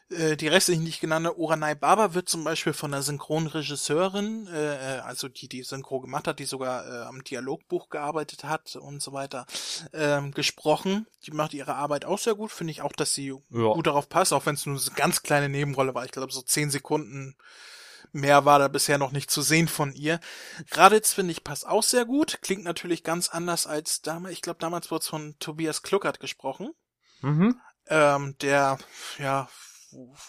äh, die restlichen, die ich genannte, Oranai Baba wird zum Beispiel von der Synchronregisseurin, äh, äh, also die die Synchro gemacht hat, die sogar äh, am Dialogbuch gearbeitet hat und so weiter, ähm, gesprochen. Die macht ihre Arbeit auch sehr gut, finde ich auch, dass sie ja. gut darauf passt, auch wenn es nur eine ganz kleine Nebenrolle war. Ich glaube, so zehn Sekunden mehr war da bisher noch nicht zu sehen von ihr. Raditz finde ich passt auch sehr gut. Klingt natürlich ganz anders als damals. Ich glaube, damals wurde es von Tobias Kluckert gesprochen. Mhm. Ähm, der, ja,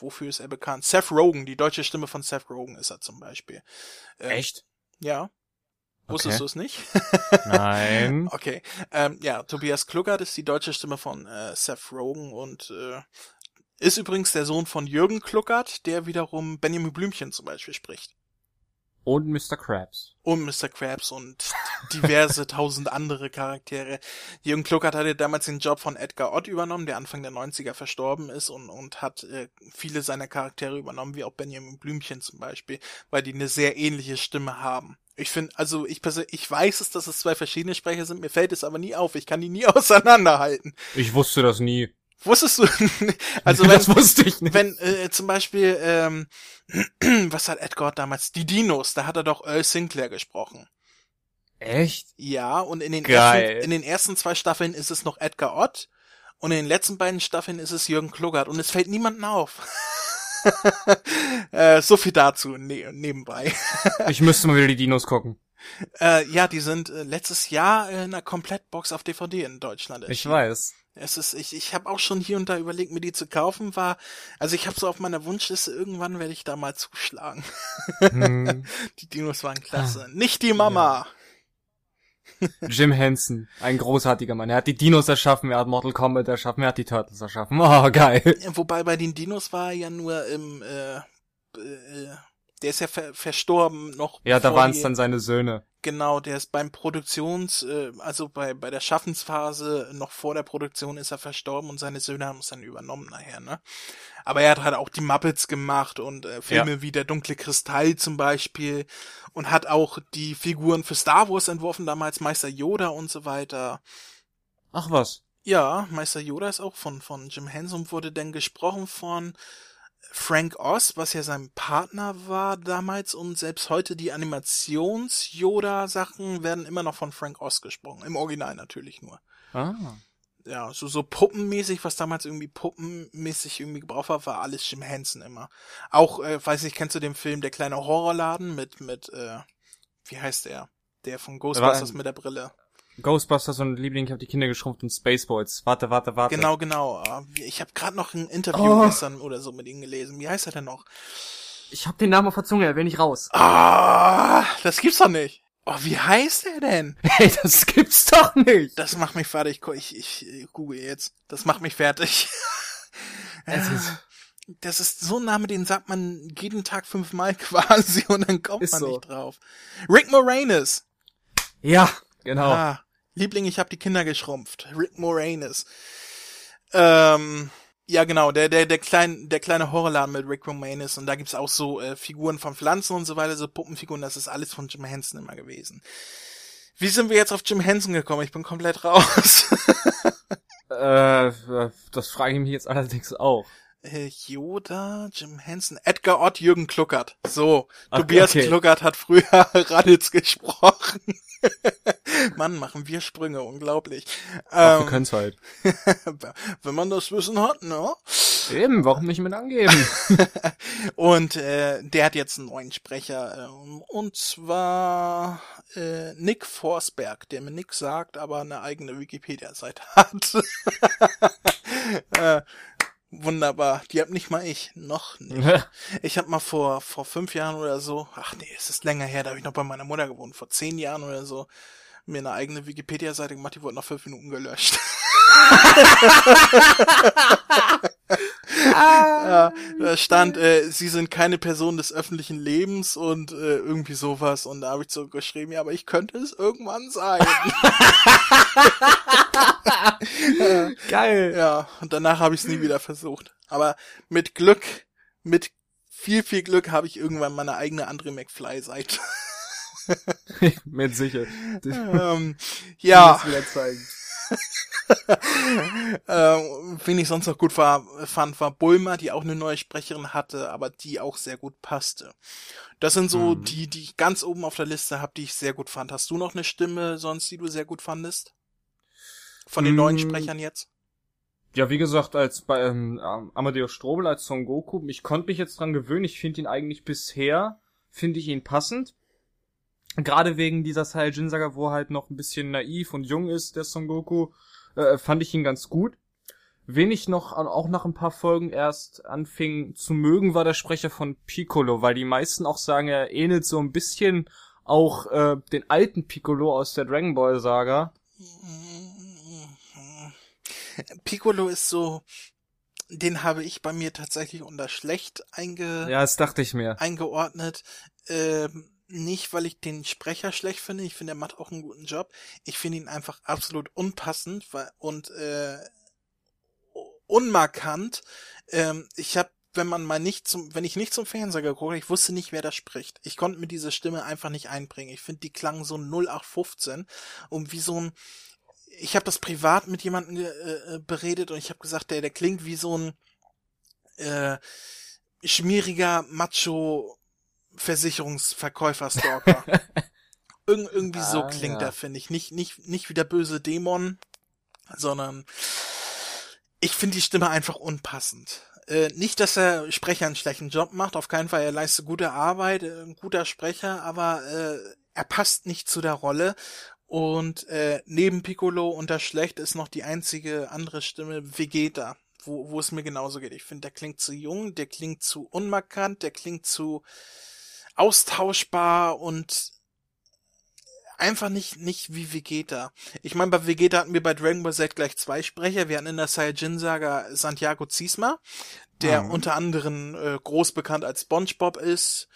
wofür ist er bekannt? Seth Rogen, die deutsche Stimme von Seth Rogen ist er zum Beispiel. Ähm, Echt? Ja. Wusstest Okay. du es nicht? Nein. Okay. Ähm, ja, Tobias Kluckert ist die deutsche Stimme von äh, Seth Rogen und äh, ist übrigens der Sohn von Jürgen Kluckert, der wiederum Benjamin Blümchen zum Beispiel spricht. Und Mr. Krabs. Und Mr. Krabs und diverse tausend andere Charaktere. Jürgen Kluckert hatte damals den Job von Edgar Ott übernommen, der Anfang der 90er verstorben ist und, und hat äh, viele seiner Charaktere übernommen, wie auch Benjamin Blümchen zum Beispiel, weil die eine sehr ähnliche Stimme haben. Ich finde, also ich persönlich, ich weiß es, dass es zwei verschiedene Sprecher sind, mir fällt es aber nie auf. Ich kann die nie auseinanderhalten. Ich wusste das nie. Wusstest du? also wenn, das wusste ich nicht. wenn äh, zum Beispiel, ähm, was hat Edgar Ott damals? Die Dinos, da hat er doch Earl Sinclair gesprochen. Echt? Ja, und in den, ersten, in den ersten zwei Staffeln ist es noch Edgar Ott und in den letzten beiden Staffeln ist es Jürgen Kluggert und es fällt niemandem auf. äh, so viel dazu ne nebenbei. Ich müsste mal wieder die Dinos gucken. Äh, ja, die sind äh, letztes Jahr in einer Komplettbox auf DVD in Deutschland. Ich weiß. Es ist, ich, ich habe auch schon hier und da überlegt, mir die zu kaufen. War, also ich habe so auf meiner Wunschliste, irgendwann werde ich da mal zuschlagen. Hm. Die Dinos waren klasse. Nicht die Mama. Jim Henson, ein großartiger Mann. Er hat die Dinos erschaffen, er hat Mortal Kombat erschaffen, er hat die Turtles erschaffen. Oh, geil. Wobei bei den Dinos war er ja nur im, äh, äh, der ist ja ver verstorben noch. Ja, da waren es dann seine Söhne. Genau, der ist beim Produktions, äh, also bei, bei der Schaffensphase, noch vor der Produktion ist er verstorben und seine Söhne haben es dann übernommen nachher, ne? Aber er hat halt auch die Muppets gemacht und äh, Filme wie Der dunkle Kristall zum Beispiel und hat auch die Figuren für Star Wars entworfen, damals Meister Yoda und so weiter. Ach was. Ja, Meister Yoda ist auch von, von Jim Henson wurde denn gesprochen von Frank Oz, was ja sein Partner war damals und selbst heute die Animations-Yoda-Sachen werden immer noch von Frank Oz gesprochen. Im Original natürlich nur. Ah. Ja, so, so puppenmäßig, was damals irgendwie puppenmäßig irgendwie gebraucht war, war alles Jim Henson immer. Auch, äh, weiß nicht, kennst du den Film Der kleine Horrorladen mit, mit, äh, wie heißt der? Der von Ghostbusters mit der Brille. Ghostbusters und Liebling, ich habe die Kinder geschrumpft und Spaceballs. Warte, warte, warte. Genau, genau. Ah, Ich habe gerade noch ein Interview Oh. gestern oder so mit ihm gelesen. Wie heißt er denn noch? Ich hab den Namen auf der Zunge, er will nicht raus. Ah, das gibt's doch nicht. Oh, wie heißt er denn? Hey, das gibt's doch nicht. Das macht mich fertig. Ich, ich, ich google jetzt. Das macht mich fertig. Es ist- das ist so ein Name, den sagt man jeden Tag fünfmal quasi und dann kommt Ist man so. nicht drauf. Rick Moranis. Ja, genau. Ah, Liebling, ich habe die Kinder geschrumpft. Rick Moranis. Ähm, ja, genau, der, der, der, kleine, der kleine Horrorladen mit Rick Moranis und da gibt's auch so äh, Figuren von Pflanzen und so weiter, so Puppenfiguren, das ist alles von Jim Henson immer gewesen. Wie sind wir jetzt auf Jim Henson gekommen? Ich bin komplett raus. Äh, das frage ich mich jetzt allerdings auch. Äh, Yoda, Jim Henson, Edgar Ott, Jürgen Kluckert. So, Ach, Tobias okay. Kluckert hat früher Raditz gesprochen. Mann, machen wir Sprünge, unglaublich. Ach, wir Ähm, können's halt. wenn man das Wissen hat, ne? Eben, warum nicht mit angeben? Und äh, der hat jetzt einen neuen Sprecher, ähm, und zwar äh, Nick Forsberg, der mir nix sagt, aber eine eigene Wikipedia-Seite hat. äh, wunderbar. Die hab nicht mal ich, noch nicht. Ich habe mal vor vor fünf Jahren oder so, ach nee, es ist länger her, da habe ich noch bei meiner Mutter gewohnt, vor zehn Jahren oder so, mir eine eigene Wikipedia-Seite gemacht, die wurde nach fünf Minuten gelöscht. ja, da stand, äh, sie sind keine Person des öffentlichen Lebens und äh, irgendwie sowas. Und da habe ich so geschrieben, ja, aber ich könnte es irgendwann sein. Geil. ja, und danach habe ich es nie wieder versucht. Aber mit Glück, mit viel, viel Glück habe ich irgendwann meine eigene André McFly-Seite. mit sicher. ähm, ja. wieder zeigen. ähm, wen ich sonst noch gut war, fand, war Bulma, die auch eine neue Sprecherin hatte, aber die auch sehr gut passte. Das sind so Mhm. die, die ich ganz oben auf der Liste habe, die ich sehr gut fand. Hast du noch eine Stimme sonst, die du sehr gut fandest? Von den Mm. neuen Sprechern jetzt? Ja, wie gesagt, als bei ähm, Amadeus Strobel als Son Goku, ich konnte mich jetzt dran gewöhnen. Ich finde ihn eigentlich bisher, finde ich ihn passend. Gerade wegen dieser Saiyajin-Saga, wo er halt noch ein bisschen naiv und jung ist, der Son Goku, äh, fand ich ihn ganz gut. Wen ich noch, auch nach ein paar Folgen erst anfing zu mögen, war der Sprecher von Piccolo, weil die meisten auch sagen, er ähnelt so ein bisschen auch äh, den alten Piccolo aus der Dragon Ball Saga. Piccolo ist so, den habe ich bei mir tatsächlich unter schlecht einge ja, das dachte ich mir. eingeordnet. Ähm, nicht, weil ich den Sprecher schlecht finde. Ich finde, er macht auch einen guten Job. Ich finde ihn einfach absolut unpassend und äh, unmarkant. Ähm, ich habe wenn man mal nicht zum, wenn ich nicht zum Fernseher geguckt habe, ich wusste nicht, wer da spricht. Ich konnte mir diese Stimme einfach nicht einbringen. Ich finde, die klang so 0815 und wie so ein, ich habe das privat mit jemandem äh, äh, beredet und ich habe gesagt, der, der klingt wie so ein äh, schmieriger Macho Versicherungsverkäufer-Stalker. Ir irgendwie ah, so klingt ja. er, finde ich. Nicht, nicht, nicht wie der böse Dämon, sondern ich finde die Stimme einfach unpassend. Äh, nicht, dass der Sprecher einen schlechten Job macht, auf keinen Fall, er leistet gute Arbeit, äh, ein guter Sprecher, aber äh, er passt nicht zu der Rolle. Und äh, neben Piccolo und das Schlecht ist noch die einzige andere Stimme Vegeta, wo, wo es mir genauso geht. Ich finde, der klingt zu jung, der klingt zu unmarkant, der klingt zu austauschbar und einfach nicht, nicht wie Vegeta. Ich meine, bei Vegeta hatten wir bei Dragon Ball Z gleich zwei Sprecher. Wir hatten in der Saiyajin-Saga Santiago Ziesma, der mhm. unter anderem äh, groß bekannt als SpongeBob ist.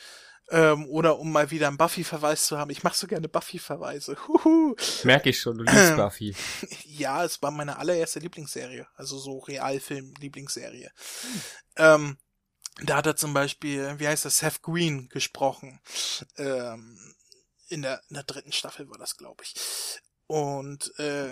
Ähm, oder um mal wieder einen Buffy-Verweis zu haben. Ich mache so gerne Buffy-Verweise. Merke ich schon, du liebst Buffy. ja, es war meine allererste Lieblingsserie. Also so Realfilm-Lieblingsserie. Hm. Ähm, da hat er zum Beispiel, wie heißt das, Seth Green gesprochen. Ähm, in der, in der dritten Staffel war das, glaube ich. Und äh,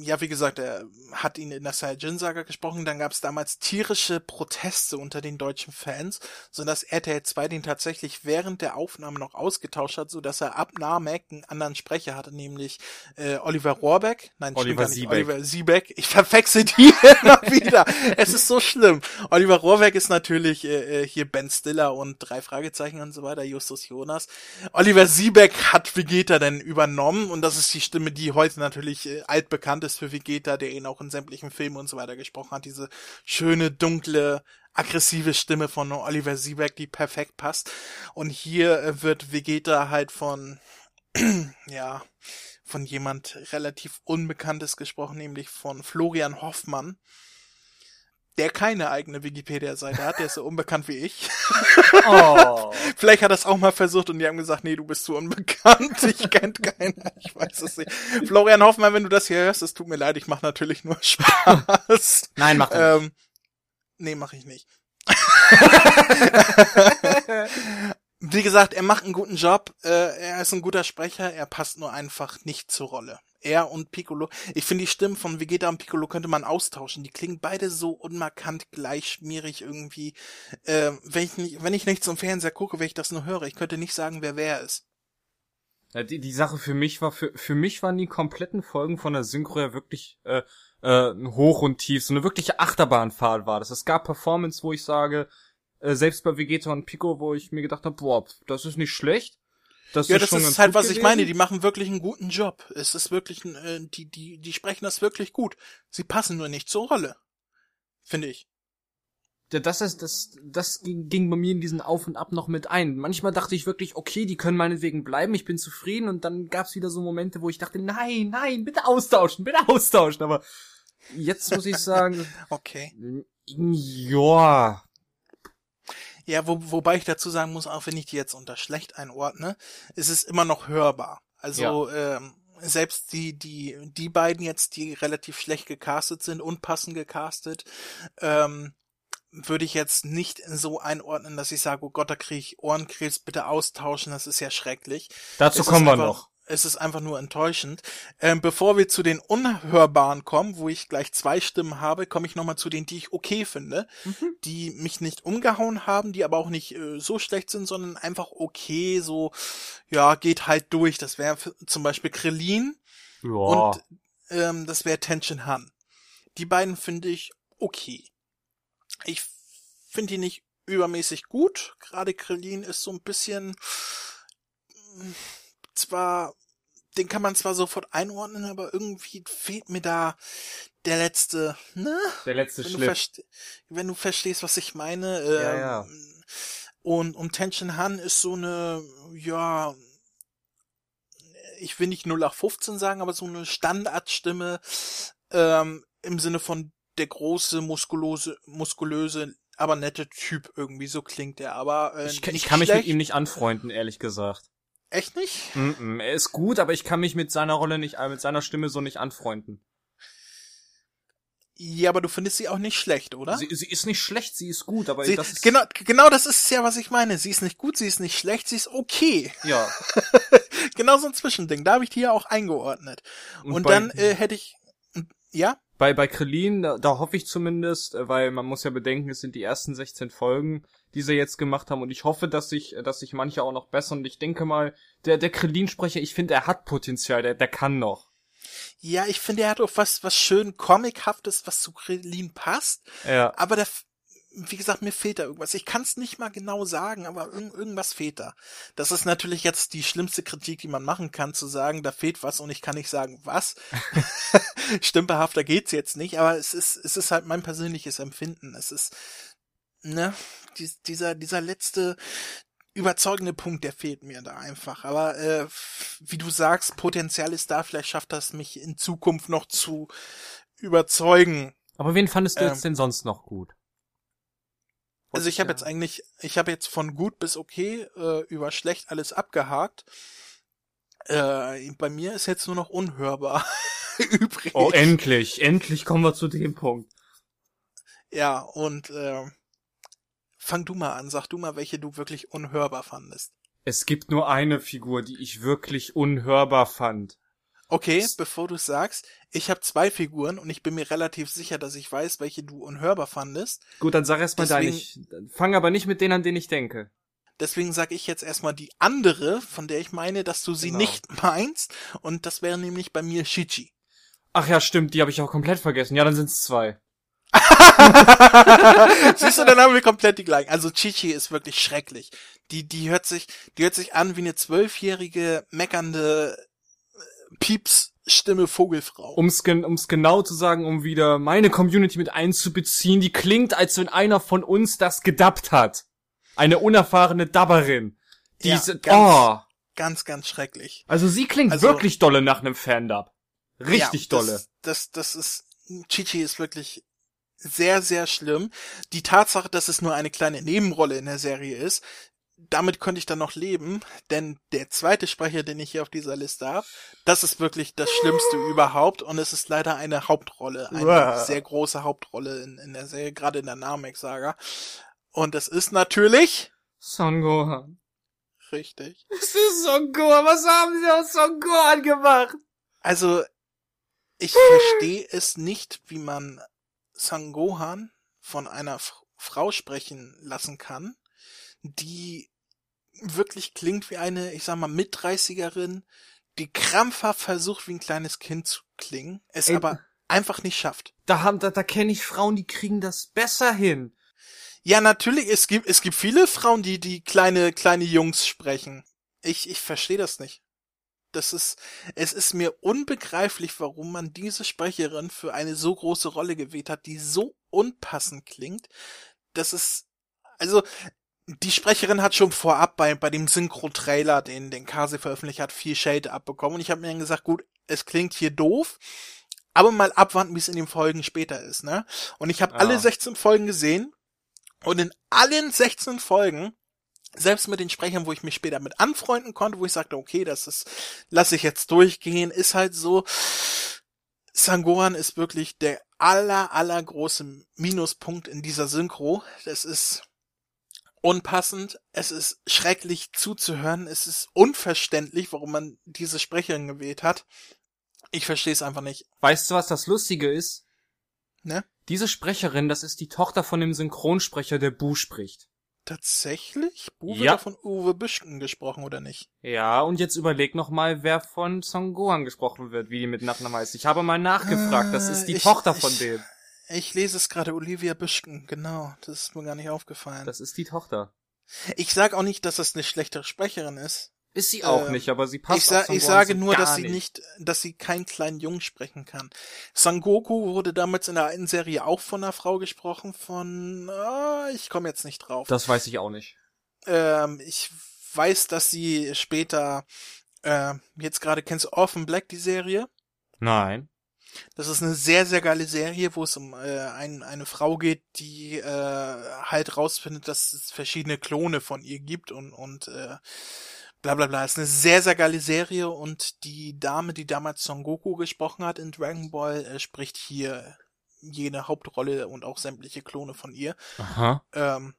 ja, wie gesagt, er hat ihn in der Saiyajin-Saga gesprochen. Dann gab es damals tierische Proteste unter den deutschen Fans, sodass RTL 2 den tatsächlich während der Aufnahme noch ausgetauscht hat, sodass er ab Namek einen anderen Sprecher hatte, nämlich äh, Oliver Rohrbeck. Nein, Oliver Siebeck. Oliver Siebeck. Ich verwechsel die immer wieder. Es ist so schlimm. Oliver Rohrbeck ist natürlich äh, äh, hier Ben Stiller und drei Fragezeichen und so weiter, Justus Jonas. Oliver Siebeck hat Vegeta dann übernommen und das ist die Stimme die heute natürlich äh, altbekannt ist für Vegeta, der ihn auch in sämtlichen Filmen und so weiter gesprochen hat. Diese schöne, dunkle, aggressive Stimme von Oliver Siebeck, die perfekt passt. Und hier äh, wird Vegeta halt von, ja, von jemand relativ Unbekanntes gesprochen, nämlich von Florian Hoffmann der keine eigene Wikipedia-Seite hat, der ist so unbekannt wie ich. Oh. Vielleicht hat er es auch mal versucht und die haben gesagt, nee, du bist zu unbekannt, ich kenn keiner, ich weiß es nicht. Florian Hoffmann, wenn du das hier hörst, es tut mir leid, ich mache natürlich nur Spaß. Nein, mach ähm, nicht. Nee, mache ich nicht. Wie gesagt, er macht einen guten Job, äh, er ist ein guter Sprecher, er passt nur einfach nicht zur Rolle er und Piccolo. Ich finde die Stimmen von Vegeta und Piccolo könnte man austauschen. Die klingen beide so unmarkant gleichschmierig irgendwie. Äh, wenn ich nicht, wenn ich nicht zum Fernseher gucke, wenn ich das nur höre, ich könnte nicht sagen, wer wer ist. Ja, die, die Sache für mich war, für, für mich waren die kompletten Folgen von der Synchro ja wirklich äh, äh, hoch und tief. So eine wirkliche Achterbahnfahrt war das. Es gab Performance, wo ich sage, äh, selbst bei Vegeta und Pico, wo ich mir gedacht habe, boah, das ist nicht schlecht. Das ja, ist das ist halt, was gewesen. ich meine. Die machen wirklich einen guten Job. Es ist wirklich, ein, äh, die, die, die sprechen das wirklich gut. Sie passen nur nicht zur Rolle. Finde ich. Ja, das ist, das, das ging, ging bei mir in diesen Auf und Ab noch mit ein. Manchmal dachte ich wirklich, okay, die können meinetwegen bleiben, ich bin zufrieden und dann gab's wieder so Momente, wo ich dachte, nein, nein, bitte austauschen, bitte austauschen, aber jetzt muss ich sagen, okay. Ja, ja, wo, wobei ich dazu sagen muss, auch wenn ich die jetzt unter schlecht einordne, ist es immer noch hörbar. Also ja. ähm, selbst die, die, die beiden jetzt, die relativ schlecht gecastet sind, unpassend gecastet, ähm, würde ich jetzt nicht so einordnen, dass ich sage, oh Gott, da kriege ich Ohrenkrebs, bitte austauschen, das ist ja schrecklich. Dazu es kommen wir noch es ist einfach nur enttäuschend. Ähm, bevor wir zu den Unhörbaren kommen, wo ich gleich zwei Stimmen habe, komme ich nochmal zu denen, die ich okay finde, mhm. die mich nicht umgehauen haben, die aber auch nicht äh, so schlecht sind, sondern einfach okay, so, ja, geht halt durch. Das wäre zum Beispiel Krillin ja. und ähm, das wäre Tension Han. die beiden finde ich okay. Ich finde die nicht übermäßig gut. Gerade Krillin ist so ein bisschen zwar, den kann man zwar sofort einordnen, aber irgendwie fehlt mir da der letzte, ne? Der letzte wenn du, Schliff. wenn du verstehst, was ich meine. Ähm, Ja, ja. Und, und Tenshin Han ist so eine, ja, ich will nicht 0815 sagen, aber so eine Standardstimme, ähm, im Sinne von der große, muskulöse, muskulöse, aber nette Typ irgendwie, so klingt er, aber äh, Ich, kann- ich kann mich mit ihm nicht anfreunden, ehrlich gesagt. Echt nicht? Mm -mm. Er ist gut, aber ich kann mich mit seiner Rolle nicht, äh, mit seiner Stimme so nicht anfreunden. Ja, aber du findest sie auch nicht schlecht, oder? Sie, sie ist nicht schlecht, sie ist gut, aber Sie, das ist, genau, genau das ist ja, was ich meine. Sie ist nicht gut, sie ist nicht schlecht, sie ist okay. ja. genau so ein Zwischending. Da habe ich die ja auch eingeordnet. Und, bei- dann äh, hätte ich, ja, Bei, bei Krillin, da, da hoffe ich zumindest, äh, weil man muss ja bedenken, es sind die ersten 16 Folgen, die sie jetzt gemacht haben und ich hoffe, dass sich, dass sich manche auch noch bessern und ich denke mal, der, der Krillin-Sprecher, ich finde, er hat Potenzial, der, der kann noch. ja, ich finde, er hat auch was, was schön Comichaftes, was zu Krillin passt. Ja. Aber der, wie gesagt, mir fehlt da irgendwas. Ich kann es nicht mal genau sagen, aber irg irgendwas fehlt da. Das ist natürlich jetzt die schlimmste Kritik, die man machen kann, zu sagen, da fehlt was und ich kann nicht sagen, was. Stümperhafter geht's jetzt nicht, aber es ist, es ist halt mein persönliches Empfinden. Es ist, ne, dies, dieser, dieser letzte überzeugende Punkt, der fehlt mir da einfach. Aber äh, wie du sagst, Potenzial ist da, vielleicht schafft das mich in Zukunft noch zu überzeugen. Aber wen fandest du Ähm. jetzt denn sonst noch gut? Also ich habe jetzt eigentlich, ich habe jetzt von gut bis okay äh, über schlecht alles abgehakt. Äh, bei mir ist jetzt nur noch unhörbar übrig. Oh, endlich, endlich kommen wir zu dem Punkt. ja, und äh, fang du mal an, sag du mal, welche du wirklich unhörbar fandest. Es gibt nur eine Figur, die ich wirklich unhörbar fand. Okay, bevor du sagst, ich habe zwei Figuren und ich bin mir relativ sicher, dass ich weiß, welche du unhörbar fandest. Gut, dann sag erst mal deine. Ich fang aber nicht mit denen an, denen ich denke. Deswegen sage ich jetzt erstmal die andere, von der ich meine, dass du sie Genau. nicht meinst. Und das wäre nämlich bei mir Shichi. Ach ja, stimmt, die habe ich auch komplett vergessen. Ja, dann sind's zwei. Siehst du, dann haben wir komplett die gleichen. Also Chichi ist wirklich schrecklich. Die, die hört sich, die hört sich an wie eine zwölfjährige, meckernde äh, Pieps-Stimme Vogelfrau. Um's, um's genau zu sagen, um wieder meine Community mit einzubeziehen, die klingt, als wenn einer von uns das gedubbt hat. Eine unerfahrene Dabberin. Die Ja, ist, ganz- oh. Ganz, ganz schrecklich. Also sie klingt Also- wirklich dolle nach einem Fandub. Richtig ja, dolle. Das, das, das ist, Chichi ist wirklich sehr, sehr schlimm. Die Tatsache, dass es nur eine kleine Nebenrolle in der Serie ist, damit könnte ich dann noch leben, denn der zweite Sprecher, den ich hier auf dieser Liste habe, das ist wirklich das Schlimmste überhaupt und es ist leider eine Hauptrolle, eine Uah. sehr große Hauptrolle in, in der Serie, gerade in der Namek-Saga. Und es ist natürlich Son Gohan. richtig. Es ist Son Gohan. Was haben sie aus Son Gohan gemacht? Also, ich verstehe es nicht, wie man Sangohan von einer Frau sprechen lassen kann, die wirklich klingt wie eine, ich sag mal, Mit-30erin, die krampfhaft versucht, wie ein kleines Kind zu klingen, es Ey, aber einfach nicht schafft. Da haben, da, da kenne ich Frauen, die kriegen das besser hin. Ja, natürlich, es gibt, es gibt viele Frauen, die, die kleine, kleine Jungs sprechen. Ich, ich verstehe das nicht. Das ist, es ist mir unbegreiflich, warum man diese Sprecherin für eine so große Rolle gewählt hat, die so unpassend klingt. Das ist, also, die Sprecherin hat schon vorab bei, bei dem Synchro-Trailer, den, den Kase veröffentlicht hat, viel Shade abbekommen. Und ich habe mir dann gesagt, gut, es klingt hier doof, aber mal abwarten, wie es in den Folgen später ist, ne? Und ich habe Ja. alle 16 Folgen gesehen und in allen 16 Folgen, selbst mit den Sprechern, wo ich mich später mit anfreunden konnte, wo ich sagte, okay, das ist, lasse ich jetzt durchgehen, ist halt so, Sangohan ist wirklich der aller, aller große Minuspunkt in dieser Synchro. Das ist unpassend, es ist schrecklich zuzuhören, es ist unverständlich, warum man diese Sprecherin gewählt hat. Ich verstehe es einfach nicht. Weißt du, was das Lustige ist? Ne? Diese Sprecherin, das ist die Tochter von dem Synchronsprecher, der Bu spricht. Tatsächlich? Uwe Ja. ja. von Uwe Büschken gesprochen, oder nicht? Ja, und jetzt überleg noch mal, wer von Son Gohan gesprochen wird, wie die mit Nachnamen heißt. Ich habe mal nachgefragt, das ist die Äh, ich- Tochter von ich- dem. Ich lese es gerade, Olivia Büschken, genau. Das ist mir gar nicht aufgefallen. Das ist die Tochter. ich sag auch nicht, dass das eine schlechtere Sprecherin ist. Ist sie auch Ähm, nicht, aber sie passt ich, sa ich sage nur, dass sie nicht, dass sie keinen kleinen Jungen sprechen kann. Sangoku wurde damals in der alten Serie auch von einer Frau gesprochen, von, ah, ich komme jetzt nicht drauf. Das weiß ich auch nicht. Ähm, ich weiß, dass sie später, äh, jetzt gerade kennst du Orphan Black, die Serie? Nein. Das ist eine sehr, sehr geile Serie, wo es um äh, ein, eine Frau geht, die äh, halt rausfindet, dass es verschiedene Klone von ihr gibt und, und äh, bla bla bla. ist eine sehr, sehr geile Serie und die Dame, die damals Son Goku gesprochen hat in Dragon Ball, äh, spricht hier jene Hauptrolle und auch sämtliche Klone von ihr. Aha. Ähm,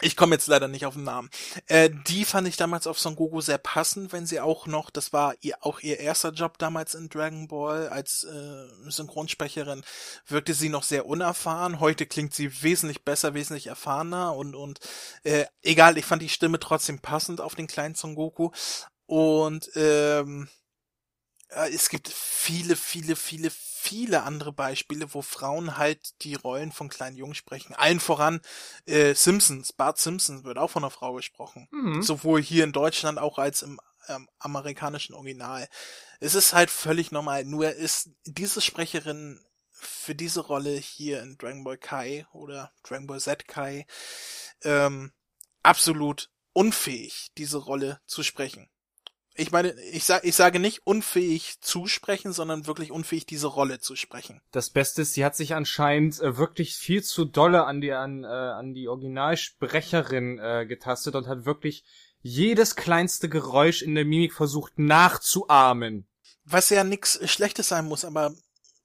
ich komme jetzt leider nicht auf den Namen. Äh, die fand ich damals auf Son Goku sehr passend, wenn sie auch noch, das war ihr auch ihr erster Job damals in Dragon Ball als äh, Synchronsprecherin, wirkte sie noch sehr unerfahren. Heute klingt sie wesentlich besser, wesentlich erfahrener und und äh, egal, ich fand die Stimme trotzdem passend auf den kleinen Son Goku und ähm, äh, es gibt viele, viele, viele, viele andere Beispiele, wo Frauen halt die Rollen von kleinen Jungen sprechen. Allen voran äh, Simpsons. Bart Simpson wird auch von einer Frau gesprochen. Mhm. Sowohl hier in Deutschland auch als im ähm, amerikanischen Original. Es ist halt völlig normal. Nur ist diese Sprecherin für diese Rolle hier in Dragon Ball Kai oder Dragon Ball Z Kai ähm, absolut unfähig, diese Rolle zu sprechen. Ich meine, ich, sag, ich sage nicht unfähig zu sprechen, sondern wirklich unfähig, diese Rolle zu sprechen. Das Beste ist, sie hat sich anscheinend äh, wirklich viel zu dolle an die an, äh, an die Originalsprecherin äh, getastet und hat wirklich jedes kleinste Geräusch in der Mimik versucht nachzuahmen. Was ja nichts Schlechtes sein muss, aber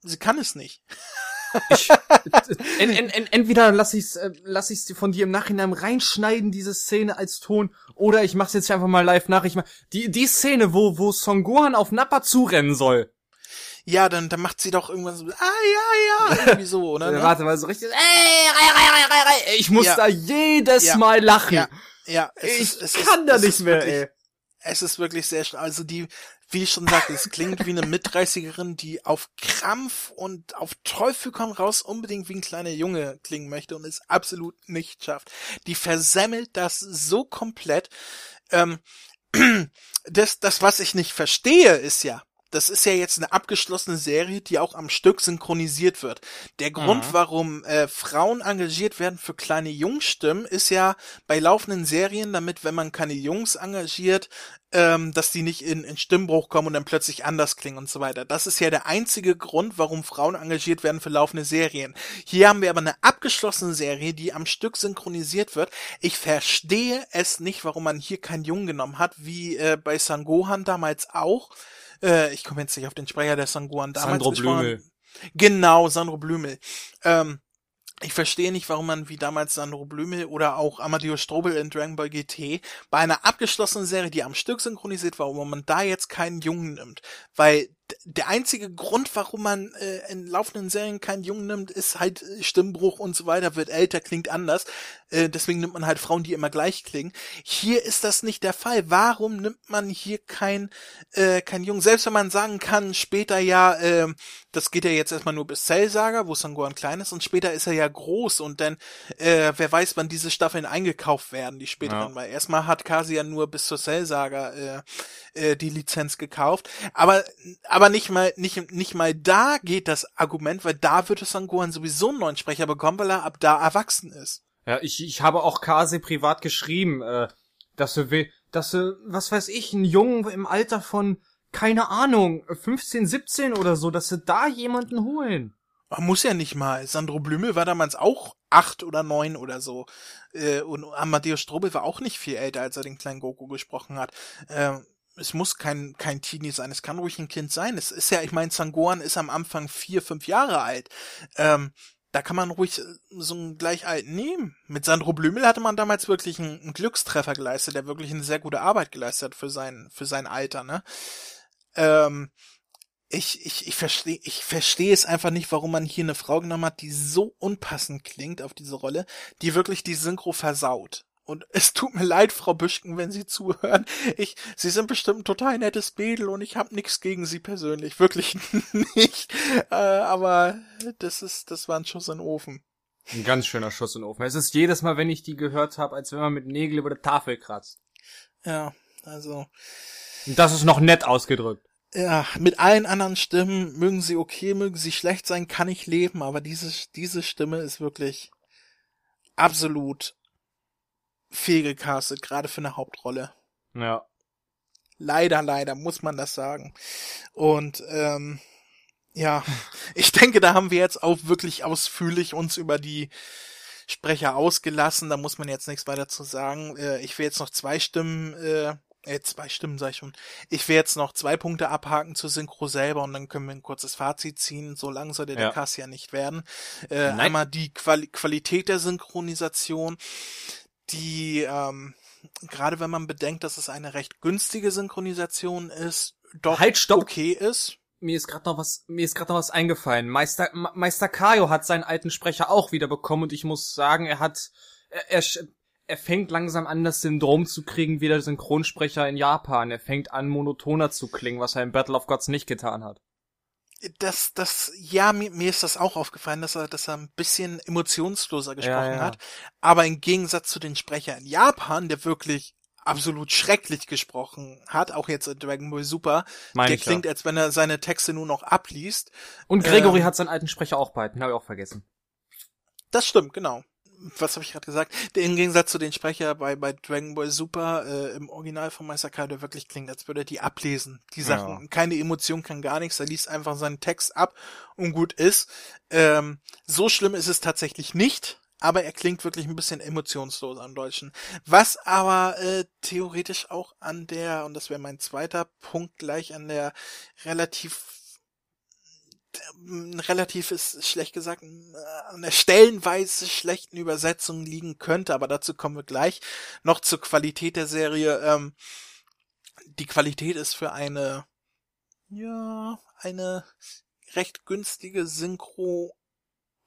sie kann es nicht. Ich, en, en, en, entweder lass ich's, äh, lass ich's von dir im Nachhinein reinschneiden, diese Szene als Ton, oder ich mach's jetzt einfach mal live nach. Ich mach, die, die Szene, wo, wo Son Gohan auf Nappa zurennen soll. Ja, dann, dann macht sie doch irgendwas so, ah, ja, ja, irgendwie so, oder? Ne? Warte mal, so richtig, ey, rei, rei, rei, rei, rei. Ich muss Ja. da jedes Ja. Mal lachen. Ja, ja. es ich ist- es kann ist, da nicht mehr, wirklich, ey. Es ist wirklich sehr. Also die, wie ich schon sagte, es klingt wie eine Mitdreißigerin, die auf Krampf und auf Teufel komm raus unbedingt wie ein kleiner Junge klingen möchte und es absolut nicht schafft. Die versemmelt das so komplett. Ähm, das, das, was ich nicht verstehe, ist ja, das ist ja jetzt eine abgeschlossene Serie, die auch am Stück synchronisiert wird. Der Grund, Mhm. warum äh, Frauen engagiert werden für kleine Jungstimmen, ist ja bei laufenden Serien, damit, wenn man keine Jungs engagiert, ähm, dass die nicht in, in Stimmbruch kommen und dann plötzlich anders klingen und so weiter. Das ist ja der einzige Grund, warum Frauen engagiert werden für laufende Serien. Hier haben wir aber eine abgeschlossene Serie, die am Stück synchronisiert wird. Ich verstehe es nicht, warum man hier keinen Jungen genommen hat, wie äh, bei Sangohan damals auch. Äh, ich komme jetzt nicht auf den Sprecher der Sangohan damals. Sandro. Blümel. Genau, Sandro Blümel. Ähm, ich verstehe nicht, warum man wie damals Sandro Blümel oder auch Amadeus Strobel in Dragon Ball GT bei einer abgeschlossenen Serie, die am Stück synchronisiert war, warum man da jetzt keinen Jungen nimmt. Weil der einzige Grund, warum man äh, in laufenden Serien keinen Jungen nimmt, ist halt äh, Stimmbruch und so weiter, wird älter, klingt anders. Äh, deswegen nimmt man halt Frauen, die immer gleich klingen. Hier ist das nicht der Fall. Warum nimmt man hier kein, äh, kein Jungen? Selbst wenn man sagen kann, später ja, äh, das geht ja jetzt erstmal nur bis Cell-Saga, wo Sangohan klein ist, und später ist er ja groß und dann, äh, wer weiß, wann diese Staffeln eingekauft werden, die späteren, Ja. weil erstmal hat Kasi ja nur bis zur Cell-Saga äh, äh, die Lizenz gekauft, aber aber nicht mal nicht nicht mal da geht das Argument, weil da würde Sangohan sowieso einen neuen Sprecher bekommen, weil er ab da erwachsen ist. Ja, ich, ich habe auch Kase privat geschrieben, äh, dass er will, dass er, was weiß ich, einen Jungen im Alter von, keine Ahnung, 15, 17 oder so, dass sie da jemanden holen. Man muss ja nicht mal. Sandro Blümel war damals auch acht oder neun oder so. Äh, und Amadeus Strobel war auch nicht viel älter, als er den kleinen Goku gesprochen hat. Es muss kein, kein Teenie sein, es kann ruhig ein Kind sein. Es ist ja, ich meine, Sangohan ist am Anfang vier, fünf Jahre alt. Ähm, da kann man ruhig äh, so einen gleich alten nehmen. Mit Sandro Blümel hatte man damals wirklich einen, einen Glückstreffer geleistet, der wirklich eine sehr gute Arbeit geleistet hat für sein, für sein Alter, ne? Ähm, ich, ich, ich verstehe, ich verstehe es einfach nicht, warum man hier eine Frau genommen hat, die so unpassend klingt auf diese Rolle, die wirklich die Synchro versaut. Und es tut mir leid, Frau Büschken, wenn Sie zuhören. Ich, Sie sind bestimmt ein total nettes Mädel und ich habe nichts gegen Sie persönlich, wirklich nicht. Äh, aber das ist, das war ein Schuss in den Ofen. Ein ganz schöner Schuss in den Ofen. Es ist jedes Mal, wenn ich die gehört habe, als wenn man mit Nägel über der Tafel kratzt. Ja, also. Und das ist noch nett ausgedrückt. Ja, mit allen anderen Stimmen, mögen sie okay, mögen sie schlecht sein, kann ich leben, aber diese, diese Stimme ist wirklich absolut fehlgecastet, gerade für eine Hauptrolle. Ja. Leider, leider, muss man das sagen. Und ähm, ja, ich denke, da haben wir jetzt auch wirklich ausführlich uns über die Sprecher ausgelassen. Da muss man jetzt nichts weiter zu sagen. Äh, ich will jetzt noch zwei Stimmen, äh, äh, zwei Stimmen sag ich schon. Ich will jetzt noch zwei Punkte abhaken zur Synchro selber und dann können wir ein kurzes Fazit ziehen. So lang sollte der Ja. Cast ja nicht werden. Äh, Nein. einmal die Quali Qualität der Synchronisation, die ähm, gerade wenn man bedenkt, dass es eine recht günstige Synchronisation ist, doch Halt, stopp. okay ist. Mir ist gerade noch was, mir ist gerade noch was eingefallen. Meister, Me- Meister Kaio hat seinen alten Sprecher auch wieder bekommen und ich muss sagen, er hat, er, er, er fängt langsam an, das Syndrom zu kriegen wie der Synchronsprecher in Japan. Er fängt an, monotoner zu klingen, was er in Battle of Gods nicht getan hat. Das, das, ja, mir, mir ist das auch aufgefallen, dass er, dass er ein bisschen emotionsloser gesprochen ja. hat. Aber im Gegensatz zu den Sprecher in Japan, der wirklich absolut schrecklich gesprochen hat, auch jetzt in Dragon Ball Super, Meine der klingt, ja. als wenn er seine Texte nur noch abliest. Und Gregory ähm, hat seinen alten Sprecher auch behalten, habe ich auch vergessen. Das stimmt, genau. Was habe ich gerade gesagt? Der im Gegensatz zu den Sprecher bei, bei Dragon Ball Super äh, im Original von Meister Kai, der wirklich klingt, als würde er die ablesen. Die Sachen, Ja. keine Emotion, kann gar nichts. Er liest einfach seinen Text ab und gut ist. Ähm, so schlimm ist es tatsächlich nicht, aber er klingt wirklich ein bisschen emotionsloser im Deutschen. Was aber äh, theoretisch auch an der, und das wäre mein zweiter Punkt gleich, an der relativ relativ ist schlecht gesagt, äh, an der stellenweise schlechten Übersetzung liegen könnte, aber dazu kommen wir gleich. Noch zur Qualität der Serie. Ähm, die Qualität ist für eine, ja, eine recht günstige Synchro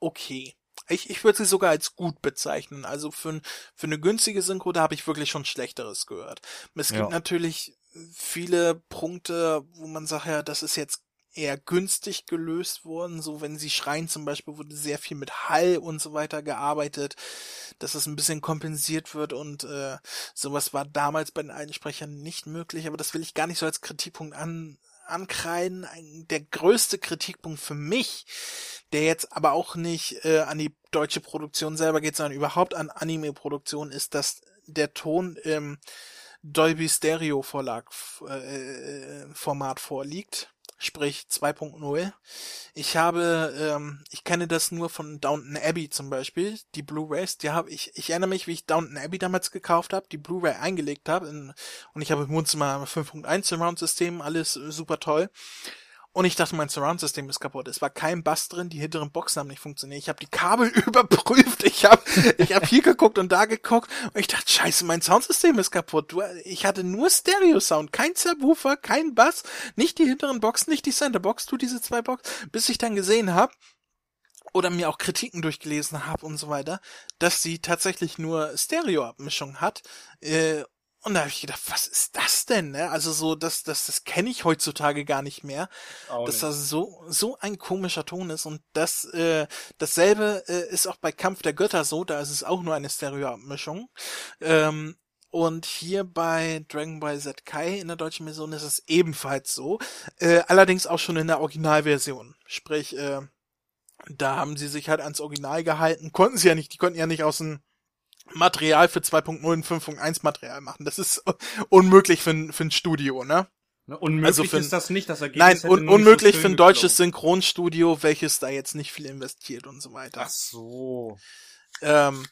okay. Ich, ich würde sie sogar als gut bezeichnen. Also für, für eine günstige Synchro, da habe ich wirklich schon Schlechteres gehört. Es gibt Ja. natürlich viele Punkte, wo man sagt, ja, das ist jetzt eher günstig gelöst worden. So, wenn sie schreien zum Beispiel, wurde sehr viel mit Hall und so weiter gearbeitet, dass es ein bisschen kompensiert wird und äh, sowas war damals bei den alten Sprechern nicht möglich, aber das will ich gar nicht so als Kritikpunkt an, ankreiden. Der größte Kritikpunkt für mich, der jetzt aber auch nicht äh, an die deutsche Produktion selber geht, sondern überhaupt an Anime-Produktion, ist, dass der Ton im Dolby Stereo Vorlag äh, Format vorliegt, sprich 2.0. Ich habe, ähm, ich kenne das nur von Downton Abbey zum Beispiel, die Blu-rays, die habe ich, ich erinnere mich, wie ich Downton Abbey damals gekauft habe, die Blu-ray eingelegt habe und ich habe im Wohnzimmer 5.1 Surround System, alles äh, super toll. Und ich dachte, mein Surround-System ist kaputt. Es war kein Bass drin, die hinteren Boxen haben nicht funktioniert. Ich habe die Kabel überprüft. Ich habe ich hab hier geguckt und da geguckt. Und ich dachte, scheiße, mein Soundsystem ist kaputt. Du, ich hatte nur Stereo-Sound, kein Subwoofer, kein Bass, nicht die hinteren Boxen, nicht die Centerbox, tu diese zwei Boxen. Bis ich dann gesehen habe, oder mir auch Kritiken durchgelesen habe und so weiter, dass sie tatsächlich nur Stereo-Abmischung hat. Äh, und da habe ich gedacht, was ist das denn? Ne? Also so, das, das, das kenne ich heutzutage gar nicht mehr Auch dass das so so ein komischer Ton ist und das äh, dasselbe äh, ist auch bei Kampf der Götter so, da ist es auch nur eine Stereoabmischung. Ähm, und hier bei Dragon Ball Z Kai in der deutschen Version ist es ebenfalls so, äh, allerdings auch schon in der Originalversion. Sprich, äh, da haben sie sich halt ans Original gehalten, konnten sie ja nicht, die konnten ja nicht aus dem Material für 2.0 und 5.1 Material machen. Das ist unmöglich für ein, für ein Studio, ne? Ne, Unmöglich Also für ist das nicht, das Ergebnis Nein, un unmöglich für ein deutsches geklungen. Synchronstudio, welches da jetzt nicht viel investiert und so weiter. Ach so. Ähm,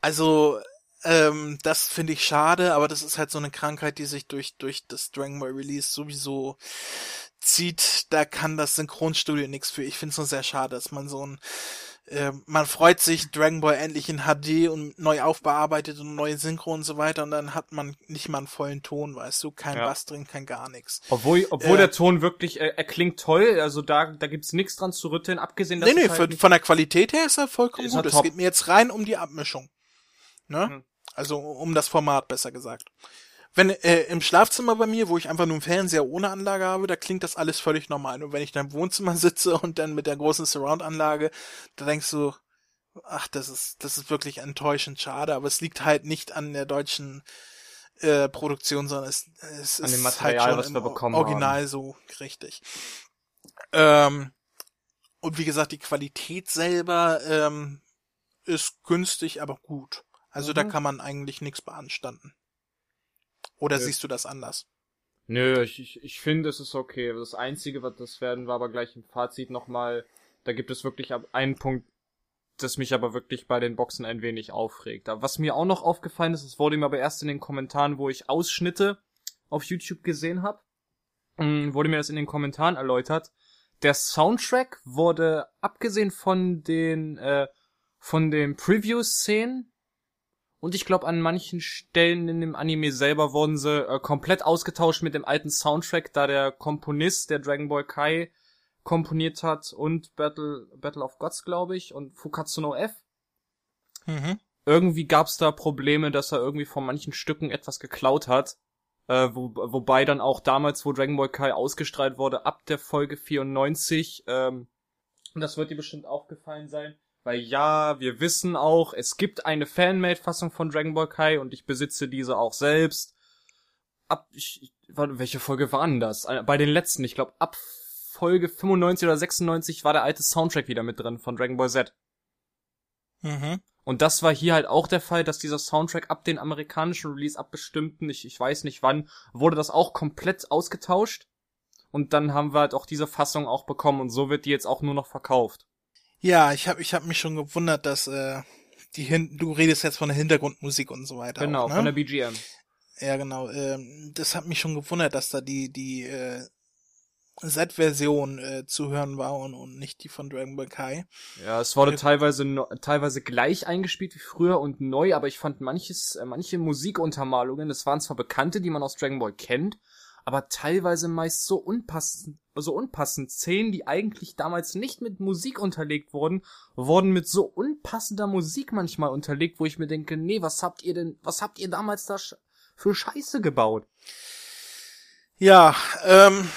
also, ähm, das finde ich schade, aber das ist halt so eine Krankheit, die sich durch, durch das Dragon Ball Release sowieso zieht. Da kann das Synchronstudio nichts für. Ich finde es nur sehr schade, dass man so ein äh, man freut sich, Dragon Ball endlich in HD und neu aufbearbeitet und neue Synchro und so weiter und dann hat man nicht mal einen vollen Ton, weißt du, kein Ja. Bass drin, kein gar nichts. Obwohl, obwohl Äh, der Ton wirklich, äh, er klingt toll, also da, da gibt's nichts dran zu rütteln, abgesehen, dass Nee, nee, es halt für, von der Qualität her ist er vollkommen Ist er gut. Es top. geht mir jetzt rein um die Abmischung. Ne? Mhm. Also um das Format besser gesagt. Wenn äh, im Schlafzimmer bei mir, wo ich einfach nur einen Fernseher ohne Anlage habe, da klingt das alles völlig normal. Und wenn ich dann im Wohnzimmer sitze und dann mit der großen Surround-Anlage, da denkst du, ach, das ist, das ist wirklich enttäuschend schade, aber es liegt halt nicht an der deutschen äh, Produktion, sondern es, es An dem ist Material, halt schon was wir bekommen Original haben. so richtig. Ähm, und wie gesagt, die Qualität selber ähm, ist günstig, aber gut. Also da Mhm. kann man eigentlich nichts beanstanden. Oder Nö. siehst du das anders? Nö, ich, ich, ich finde, es ist okay. Das Einzige, was das werden wir aber gleich im Fazit nochmal, da gibt es wirklich einen Punkt, das mich aber wirklich bei den Boxen ein wenig aufregt. Aber Was mir auch noch aufgefallen ist, es wurde mir aber erst in den Kommentaren, wo ich Ausschnitte auf YouTube gesehen habe, wurde mir das in den Kommentaren erläutert. Der Soundtrack wurde, abgesehen von den, äh, von den Preview-Szenen, und ich glaube, an manchen Stellen in dem Anime selber wurden sie äh, komplett ausgetauscht mit dem alten Soundtrack, da der Komponist, der Dragon Ball Kai, komponiert hat und Battle, Battle of Gods, glaube ich, und Fukatsu no F. Mhm. Irgendwie gab's da Probleme, dass er irgendwie von manchen Stücken etwas geklaut hat. Äh, wo, wobei dann auch damals, wo Dragon Ball Kai ausgestrahlt wurde, ab der Folge 94, ähm, und das wird dir bestimmt aufgefallen sein, weil ja, wir wissen auch, es gibt eine Fanmade-Fassung von Dragon Ball Kai und ich besitze diese auch selbst. Ab, ich, warte, welche Folge waren das? Äh, Bei den letzten, ich glaube, ab Folge 95 oder 96 war der alte Soundtrack wieder mit drin von Dragon Ball Z. Mhm. Und das war hier halt auch der Fall, dass dieser Soundtrack ab den amerikanischen Release, ab bestimmten, ich, ich weiß nicht wann, wurde das auch komplett ausgetauscht. Und dann haben wir halt auch diese Fassung auch bekommen und so wird die jetzt auch nur noch verkauft. Ja, ich habe ich hab mich schon gewundert, dass äh, die hin du redest jetzt von der Hintergrundmusik und so weiter. genau, auch, ne? von der BGM. Ja, genau. Ähm, das hat mich schon gewundert, dass da die die äh, Z-Version äh, zu hören war und, und nicht die von Dragon Ball Kai. Ja, es wurde Ja. teilweise no, teilweise gleich eingespielt wie früher und neu, aber ich fand manches, äh, manche Musikuntermalungen, das waren zwar bekannte, die man aus Dragon Ball kennt, aber teilweise meist so unpassend, so unpassend. Szenen, die eigentlich damals nicht mit Musik unterlegt wurden, wurden mit so unpassender Musik manchmal unterlegt, wo ich mir denke, nee, was habt ihr denn, was habt ihr damals da für Scheiße gebaut? Ja, ähm,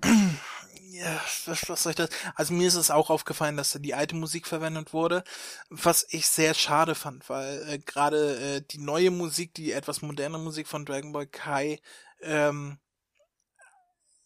ja, was, was soll ich das? Also mir ist es auch aufgefallen, dass da die alte Musik verwendet wurde, was ich sehr schade fand, weil äh, gerade äh, die neue Musik, die etwas moderne Musik von Dragon Ball Kai, ähm,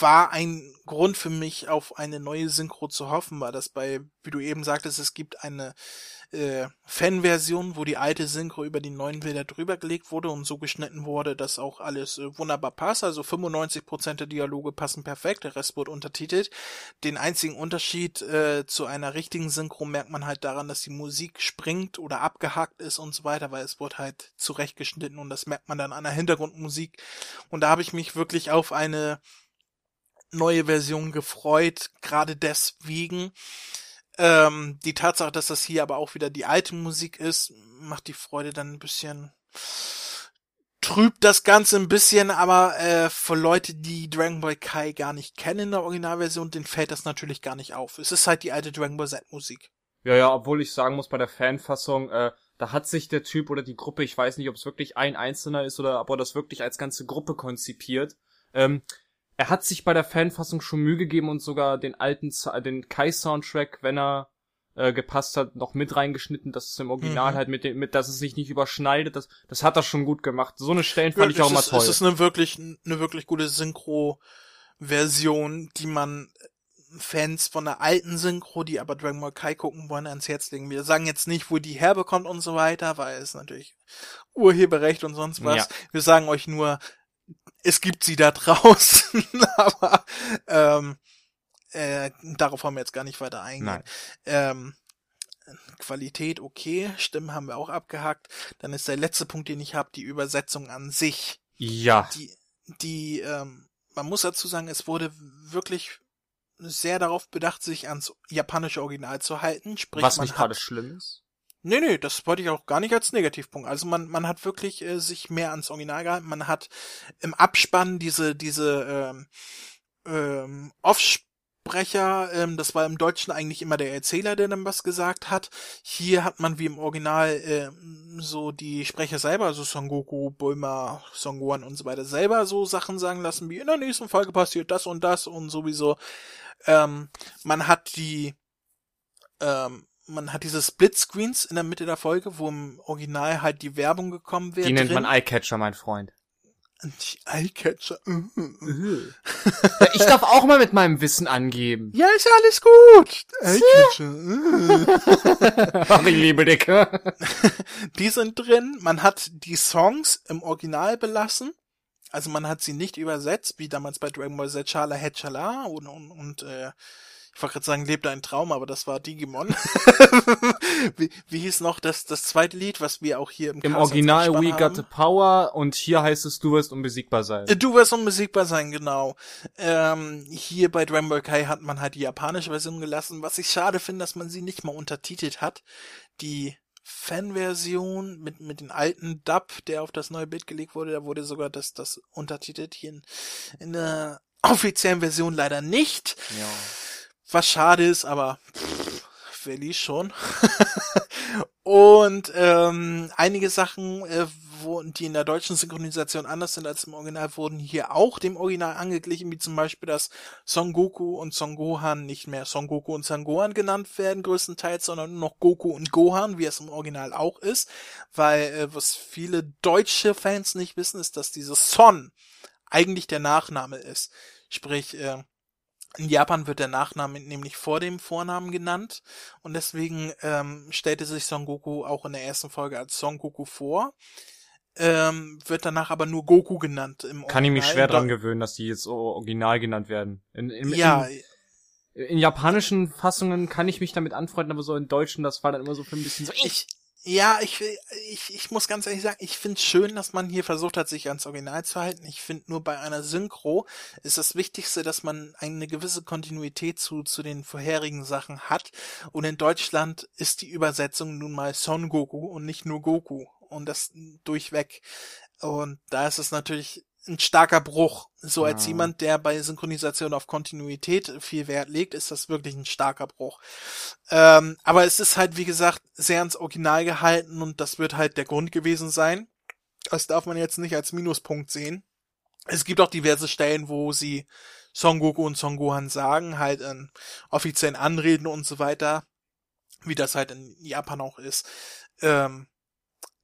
war ein Grund für mich, auf eine neue Synchro zu hoffen, weil das bei, wie du eben sagtest, es gibt eine äh, Fan-Version, wo die alte Synchro über die neuen Bilder drüber gelegt wurde und so geschnitten wurde, dass auch alles äh, wunderbar passt. Also 95% der Dialoge passen perfekt, der Rest wurde untertitelt. Den einzigen Unterschied äh, zu einer richtigen Synchro merkt man halt daran, dass die Musik springt oder abgehackt ist und so weiter, weil es wurde halt zurechtgeschnitten und das merkt man dann an der Hintergrundmusik. Und da habe ich mich wirklich auf eine neue Version gefreut, gerade deswegen. Ähm, die Tatsache, dass das hier aber auch wieder die alte Musik ist, macht die Freude dann ein bisschen trübt das Ganze ein bisschen, aber äh, für Leute, die Dragon Ball Kai gar nicht kennen in der Originalversion, denen fällt das natürlich gar nicht auf. Es ist halt die alte Dragon Ball Z Musik. Ja, ja, obwohl ich sagen muss, bei der Fanfassung, äh, da hat sich der Typ oder die Gruppe, ich weiß nicht, ob es wirklich ein Einzelner ist oder ob er das wirklich als ganze Gruppe konzipiert. Ähm, er hat sich bei der Fanfassung schon Mühe gegeben und sogar den alten, Z- den Kai-Soundtrack, wenn er äh, gepasst hat, noch mit reingeschnitten, dass es im Original Mhm. halt mit dem, mit, dass es sich nicht überschneidet. Das, das hat er schon gut gemacht. So eine Stellen fand ich Ja, auch immer ist, toll. Es ist eine wirklich, eine wirklich gute Synchro-Version, die man Fans von der alten Synchro, die aber Dragon Ball Kai gucken wollen, ans Herz legen. Wir sagen jetzt nicht, wo die herbekommt und so weiter, weil es natürlich Urheberrecht und sonst was. Ja. Wir sagen euch nur, es gibt sie da draußen, aber ähm, äh, darauf haben wir jetzt gar nicht weiter eingehen. Ähm, Qualität, okay, Stimmen haben wir auch abgehakt. Dann ist der letzte Punkt, den ich habe, die Übersetzung an sich. Ja. Die, die, ähm, man muss dazu sagen, es wurde wirklich sehr darauf bedacht, sich ans japanische Original zu halten. Sprich, Was nicht gerade schlimm ist. Nee, nee, das wollte ich auch gar nicht als Negativpunkt. Also man, man hat wirklich äh, sich mehr ans Original gehalten. Man hat im Abspann diese, diese ähm, ähm, Synchronsprecher, ähm, das war im Deutschen eigentlich immer der Erzähler, der dann was gesagt hat. Hier hat man wie im Original ähm, so die Sprecher selber, also Son Goku, Bulma, Son Gohan und so weiter, selber so Sachen sagen lassen, wie in der nächsten Folge passiert das und das und sowieso. Ähm, man hat die, ähm, man hat diese Splitscreens in der Mitte der Folge, wo im Original halt die Werbung gekommen wäre. Die nennt drin. man Eyecatcher, mein Freund. Die Eyecatcher. Ja, ich darf auch mal mit meinem Wissen angeben. Ja, ist ja alles gut. Eyecatcher. Ach, ich liebe Dicke. Die sind drin. Man hat die Songs im Original belassen. Also man hat sie nicht übersetzt, wie damals bei Dragon Ball Z Chala Hetchala und, und, und äh, ich wollte gerade sagen, lebte ein Traum, aber das war Digimon. wie, wie hieß noch das, das zweite Lied, was wir auch hier im, Im Original We haben? Got the Power und hier heißt es, du wirst unbesiegbar sein. Äh, Du wirst unbesiegbar sein, genau. Ähm, hier bei Dragon Ball Kai hat man halt die japanische Version gelassen, was ich schade finde, dass man sie nicht mal untertitelt hat. Die Fanversion mit, mit den alten Dub, der auf das neue Bild gelegt wurde, da wurde sogar das, das untertitelt hier in, in der offiziellen Version leider nicht. Ja. Was schade ist, aber pff, wer schon? Und ähm, einige Sachen, äh, wo, die in der deutschen Synchronisation anders sind als im Original, wurden hier auch dem Original angeglichen, wie zum Beispiel, dass Son Goku und Son Gohan nicht mehr Son Goku und Son Gohan genannt werden, größtenteils, sondern nur noch Goku und Gohan, wie es im Original auch ist. Weil, äh, was viele deutsche Fans nicht wissen, ist, dass dieses Son eigentlich der Nachname ist. Sprich, äh, in Japan wird der Nachname nämlich vor dem Vornamen genannt und deswegen ähm, stellte sich Son Goku auch in der ersten Folge als Son Goku vor. Ähm, wird danach aber nur Goku genannt im Kann ich mich Original. schwer dran gewöhnen, dass die jetzt so original genannt werden. In, in, Ja, in, in japanischen Fassungen kann ich mich damit anfreunden, aber so in deutschen, das war dann immer so für ein bisschen so. ich, ja, ich, ich, ich muss ganz ehrlich sagen, ich finde schön, dass man hier versucht hat, sich ans Original zu halten. Ich finde nur bei einer Synchro ist das Wichtigste, dass man eine gewisse Kontinuität zu, zu den vorherigen Sachen hat. Und in Deutschland ist die Übersetzung nun mal Son Goku und nicht nur Goku. Und das durchweg. Und da ist es natürlich ein starker Bruch. So als Ja. jemand, der bei Synchronisation auf Kontinuität viel Wert legt, ist das wirklich ein starker Bruch. Ähm, aber es ist halt, wie gesagt, sehr ans Original gehalten und das wird halt der Grund gewesen sein. Das darf man jetzt nicht als Minuspunkt sehen. Es gibt auch diverse Stellen, wo sie Son Goku und Son Gohan sagen, halt in offiziellen Anreden und so weiter, wie das halt in Japan auch ist. Ähm,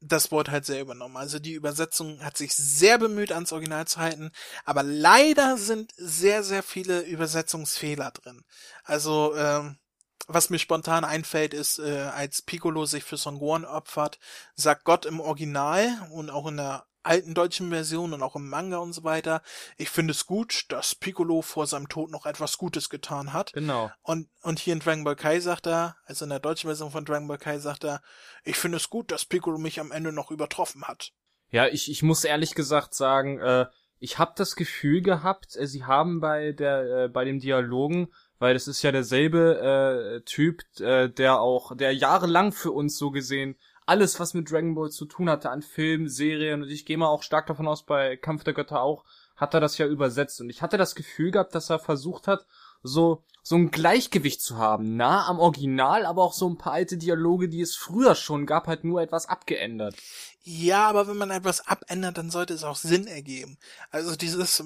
das Wort halt sehr übernommen. Also die Übersetzung hat sich sehr bemüht, ans Original zu halten, aber leider sind sehr, sehr viele Übersetzungsfehler drin. Also, ähm, was mir spontan einfällt, ist, äh, als Piccolo sich für Son Gohan opfert, sagt Gott im Original und auch in der alten deutschen Version und auch im Manga und so weiter, ich finde es gut, dass Piccolo vor seinem Tod noch etwas Gutes getan hat. Genau. Und, und hier in Dragon Ball Kai sagt er, also in der deutschen Version von Dragon Ball Kai sagt er, ich finde es gut, dass Piccolo mich am Ende noch übertroffen hat. Ja, ich, ich muss ehrlich gesagt sagen, äh, ich habe das Gefühl gehabt, äh, sie haben bei der äh, bei dem Dialogen, weil das ist ja derselbe äh, Typ, äh, der auch, der jahrelang für uns so gesehen alles, was mit Dragon Ball zu tun hatte, an Filmen, Serien und ich gehe mal auch stark davon aus, bei Kampf der Götter auch, hat er das ja übersetzt und ich hatte das Gefühl gehabt, dass er versucht hat, so so ein Gleichgewicht zu haben, nah am Original, aber auch so ein paar alte Dialoge, die es früher schon gab, halt nur etwas abgeändert. Ja, aber wenn man etwas abändert, dann sollte es auch Sinn ergeben. Also dieses,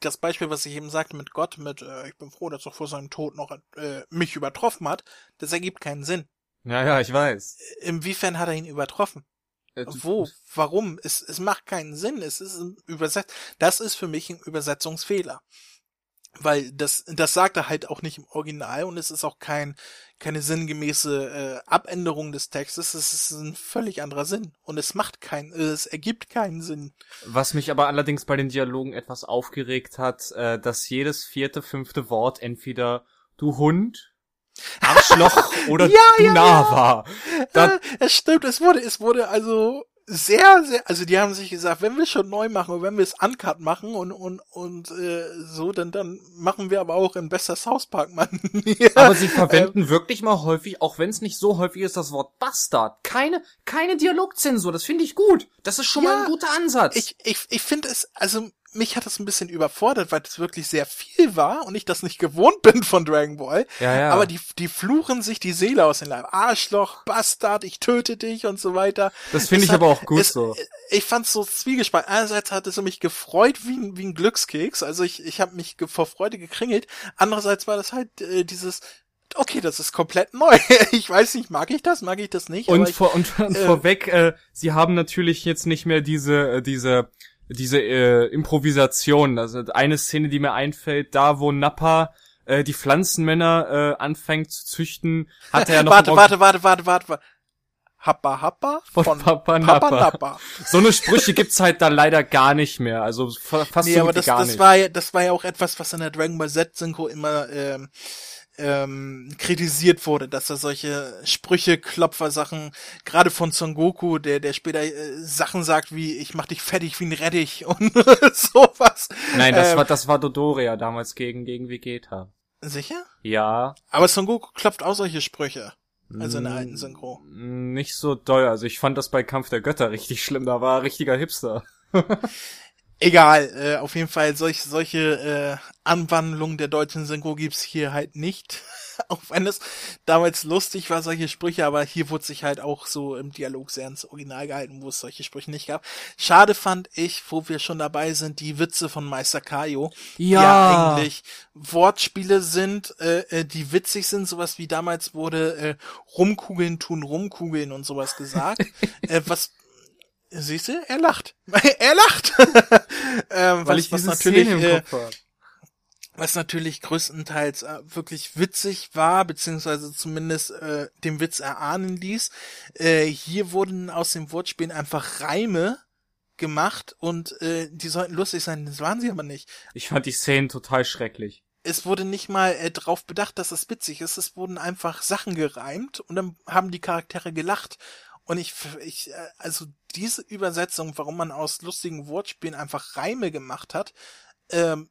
das Beispiel, was ich eben sagte mit Gott, mit, äh, ich bin froh, dass er vor seinem Tod noch äh, mich übertroffen hat, das ergibt keinen Sinn. Ja, ja, ich weiß. Inwiefern hat er ihn übertroffen? Äh, Wo? Warum? Es, es macht keinen Sinn. Es ist ein Übersetz. Das ist für mich ein Übersetzungsfehler. Weil das, das sagt er halt auch nicht im Original und es ist auch kein, keine sinngemäße äh, Abänderung des Textes. Es ist ein völlig anderer Sinn. Und es macht keinen, äh, es ergibt keinen Sinn. Was mich aber allerdings bei den Dialogen etwas aufgeregt hat, äh, dass jedes vierte, fünfte Wort entweder du Hund, Arschloch oder Ja, du ja, nah ja. war. Da, Äh, es stimmt, es wurde, es wurde also sehr, sehr, also die haben sich gesagt, wenn wir schon neu machen und wenn wir es uncut machen und und und äh, so, dann dann machen wir aber auch in bester South Park, Mann. ja. aber sie verwenden wirklich mal häufig, auch wenn es nicht so häufig ist, das Wort Bastard. Keine, keine Dialogzensur, das finde ich gut. Das ist schon mal Ja, ein guter Ansatz. Ich, ich, ich finde es, also mich hat das ein bisschen überfordert, weil das wirklich sehr viel war und ich das nicht gewohnt bin von Dragon Ball. Ja, ja. Aber die, die fluchen sich die Seele aus den Leib. Arschloch, Bastard, ich töte dich und so weiter. Das finde ich hat- aber auch gut es, so. Ich fand's so zwiegespalten. Einerseits hat es mich gefreut wie ein, wie ein Glückskeks. Also ich, ich habe mich vor Freude gekringelt. Andererseits war das halt äh, dieses, okay, das ist komplett neu. ich weiß nicht, mag ich das, mag ich das nicht. Und, ich, vor, und, und äh, vorweg, äh, sie haben natürlich jetzt nicht mehr diese, äh, diese, diese äh, Improvisation. Also eine Szene, die mir einfällt, da wo Nappa äh, die Pflanzenmänner äh, anfängt zu züchten, hat er ja noch warte, warte, warte, warte, warte, warte. Happa Happa Von Papa Papa Nappa. Nappa. So eine Sprüche gibt's halt da leider gar nicht mehr. Also fa- fast Nee, so aber das, gar das nicht. war ja, das war ja auch etwas, was in der Dragon Ball Z Synchro immer ähm, ähm, kritisiert wurde, dass er solche Sprüche, Klopfer-Sachen, gerade von Son Goku, der, der später äh, Sachen sagt wie, ich mach dich fertig wie ein Rettich und sowas. Nein, das Ähm, war das war Dodoria damals gegen gegen Vegeta. Sicher? Ja. Aber Son Goku klopft auch solche Sprüche. Also in der Mm, alten Synchro. Nicht so doll. Also ich fand das bei Kampf der Götter richtig schlimm. Da war er richtiger Hipster. Egal, äh, auf jeden Fall solch, solche äh, Anwandlungen der deutschen Synchro gibt's hier halt nicht. auch wenn es damals lustig war, solche Sprüche, aber hier wurde sich halt auch so im Dialog sehr ins Original gehalten, wo es solche Sprüche nicht gab. Schade fand ich, wo wir schon dabei sind, die Witze von Meister Kaio, die ja eigentlich Wortspiele sind, äh, äh, die witzig sind, sowas wie damals wurde äh, Rumkugeln tun Rumkugeln und sowas gesagt, äh, was Siehst du, er lacht. er lacht. ähm, weil was, ich was natürlich, Szene im äh, was natürlich größtenteils äh, wirklich witzig war, beziehungsweise zumindest äh, dem Witz erahnen ließ. Äh, hier wurden aus den Wortspielen einfach Reime gemacht und äh, die sollten lustig sein, das waren sie aber nicht. Ich fand die Szenen total schrecklich. Es wurde nicht mal äh, drauf bedacht, dass es witzig ist. Es wurden einfach Sachen gereimt und dann haben die Charaktere gelacht. Und ich, ich, äh, also diese Übersetzung, warum man aus lustigen Wortspielen einfach Reime gemacht hat, ähm,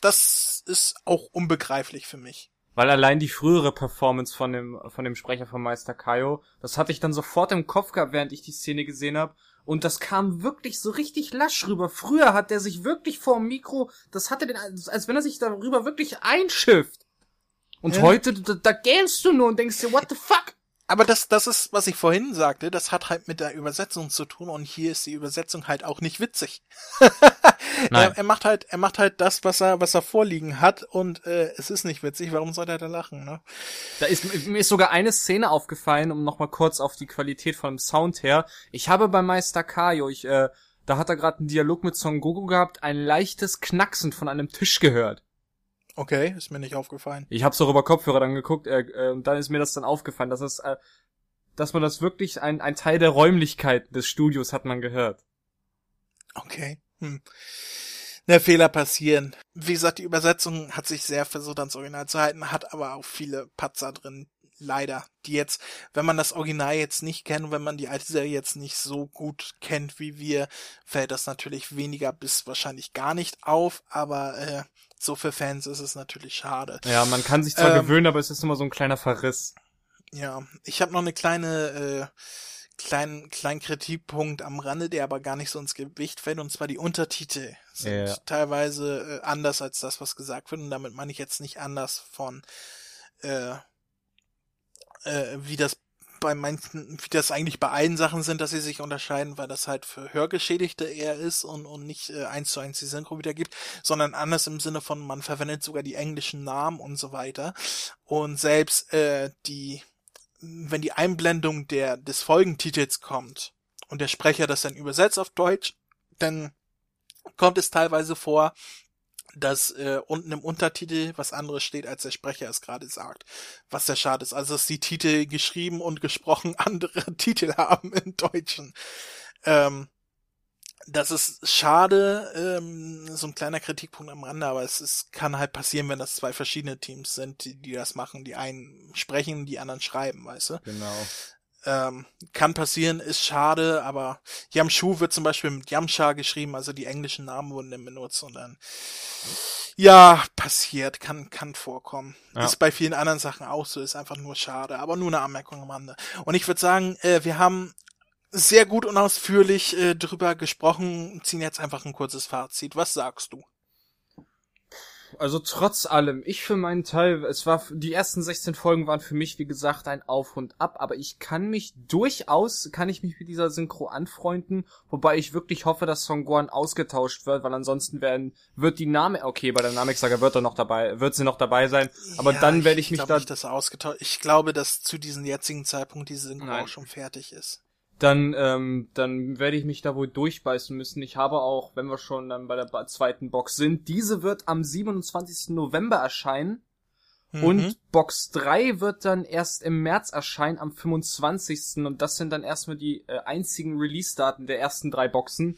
das ist auch unbegreiflich für mich. Weil allein die frühere Performance von dem, von dem Sprecher von Meister Kaio, das hatte ich dann sofort im Kopf gehabt, während ich die Szene gesehen habe. Und das kam wirklich so richtig lasch rüber. Früher hat der sich wirklich vor dem Mikro, das hatte den, als als wenn er sich darüber wirklich einschifft. Und Ja. heute, da, da gähnst du nur und denkst dir, what the fuck? Aber das, das ist, was ich vorhin sagte, das hat halt mit der Übersetzung zu tun und hier ist die Übersetzung halt auch nicht witzig. Nein. Er, er macht halt, er macht halt das, was er, was er vorliegen hat und äh, es ist nicht witzig. Warum soll er da lachen? Ne? Da ist, mir ist sogar eine Szene aufgefallen, um nochmal kurz auf die Qualität von dem Sound her. Ich habe bei Meister Kaio, ich, äh, da hat er gerade einen Dialog mit Son Goku gehabt, ein leichtes Knacksen von einem Tisch gehört. Okay, ist mir nicht aufgefallen. Ich habe so über Kopfhörer dann geguckt, äh, äh, und dann ist mir das dann aufgefallen, dass es, äh, dass man das wirklich ein, ein Teil der Räumlichkeiten des Studios hat man gehört. Okay. Hm. Ne, Fehler passieren. Wie gesagt, die Übersetzung hat sich sehr versucht ans Original zu halten, hat aber auch viele Patzer drin. Leider. Die jetzt, wenn man das Original jetzt nicht kennt, wenn man die alte Serie jetzt nicht so gut kennt wie wir, fällt das natürlich weniger bis wahrscheinlich gar nicht auf, aber äh, so für Fans ist es natürlich schade. Ja, man kann sich zwar Ähm, gewöhnen, aber es ist immer so ein kleiner Verriss. Ja, ich habe noch eine kleine, äh, kleinen, kleinen Kritikpunkt am Rande, der aber gar nicht so ins Gewicht fällt, und zwar die Untertitel sind Ja. teilweise äh, anders als das, was gesagt wird, und damit meine ich jetzt nicht anders von, äh, äh, wie das bei manchen, wie das eigentlich bei allen Sachen sind, dass sie sich unterscheiden, weil das halt für Hörgeschädigte eher ist und, und nicht äh, eins zu eins die Synchro wiedergibt, sondern anders im Sinne von, man verwendet sogar die englischen Namen und so weiter. Und selbst äh, die, wenn die Einblendung der des Folgentitels kommt und der Sprecher das dann übersetzt auf Deutsch, dann kommt es teilweise vor, dass äh, unten im Untertitel was anderes steht, als der Sprecher es gerade sagt. Was sehr schade ist. Also dass die Titel geschrieben und gesprochen andere Titel haben im Deutschen. Ähm, das ist schade, ähm, so ein kleiner Kritikpunkt am Rande, aber es ist, kann halt passieren, wenn das zwei verschiedene Teams sind, die, die das machen. Die einen sprechen, die anderen schreiben, weißt du? Genau. Ähm, kann passieren, ist schade, aber Yamshu wird zum Beispiel mit Yamcha geschrieben, also die englischen Namen wurden dann benutzt und dann, ja, passiert, kann, kann vorkommen. Ja. Ist bei vielen anderen Sachen auch so, ist einfach nur schade, aber nur eine Anmerkung am Rande. Und ich würde sagen, äh, wir haben sehr gut und ausführlich äh, drüber gesprochen, ziehen jetzt einfach ein kurzes Fazit. Was sagst du? Also trotz allem, ich für meinen Teil, es war, die ersten 16 Folgen waren für mich, wie gesagt, ein Auf und Ab, aber ich kann mich durchaus, kann ich mich mit dieser Synchro anfreunden, wobei ich wirklich hoffe, dass Song Guan ausgetauscht wird, weil ansonsten werden, wird die Name, okay, bei der Namek-Saga wird er noch dabei, wird sie noch dabei sein, aber ja, dann werde ich, ich mich da... Nicht, dass ausgetauscht, ich glaube, dass zu diesem jetzigen Zeitpunkt diese Synchro Nein. auch schon fertig ist dann, ähm, dann werde ich mich da wohl durchbeißen müssen. Ich habe auch, wenn wir schon dann bei der zweiten Box sind, diese wird am 27. November erscheinen. Mhm. Und Box 3 wird dann erst im März erscheinen, am 25. Und das sind dann erstmal die äh, einzigen Release-Daten der ersten drei Boxen.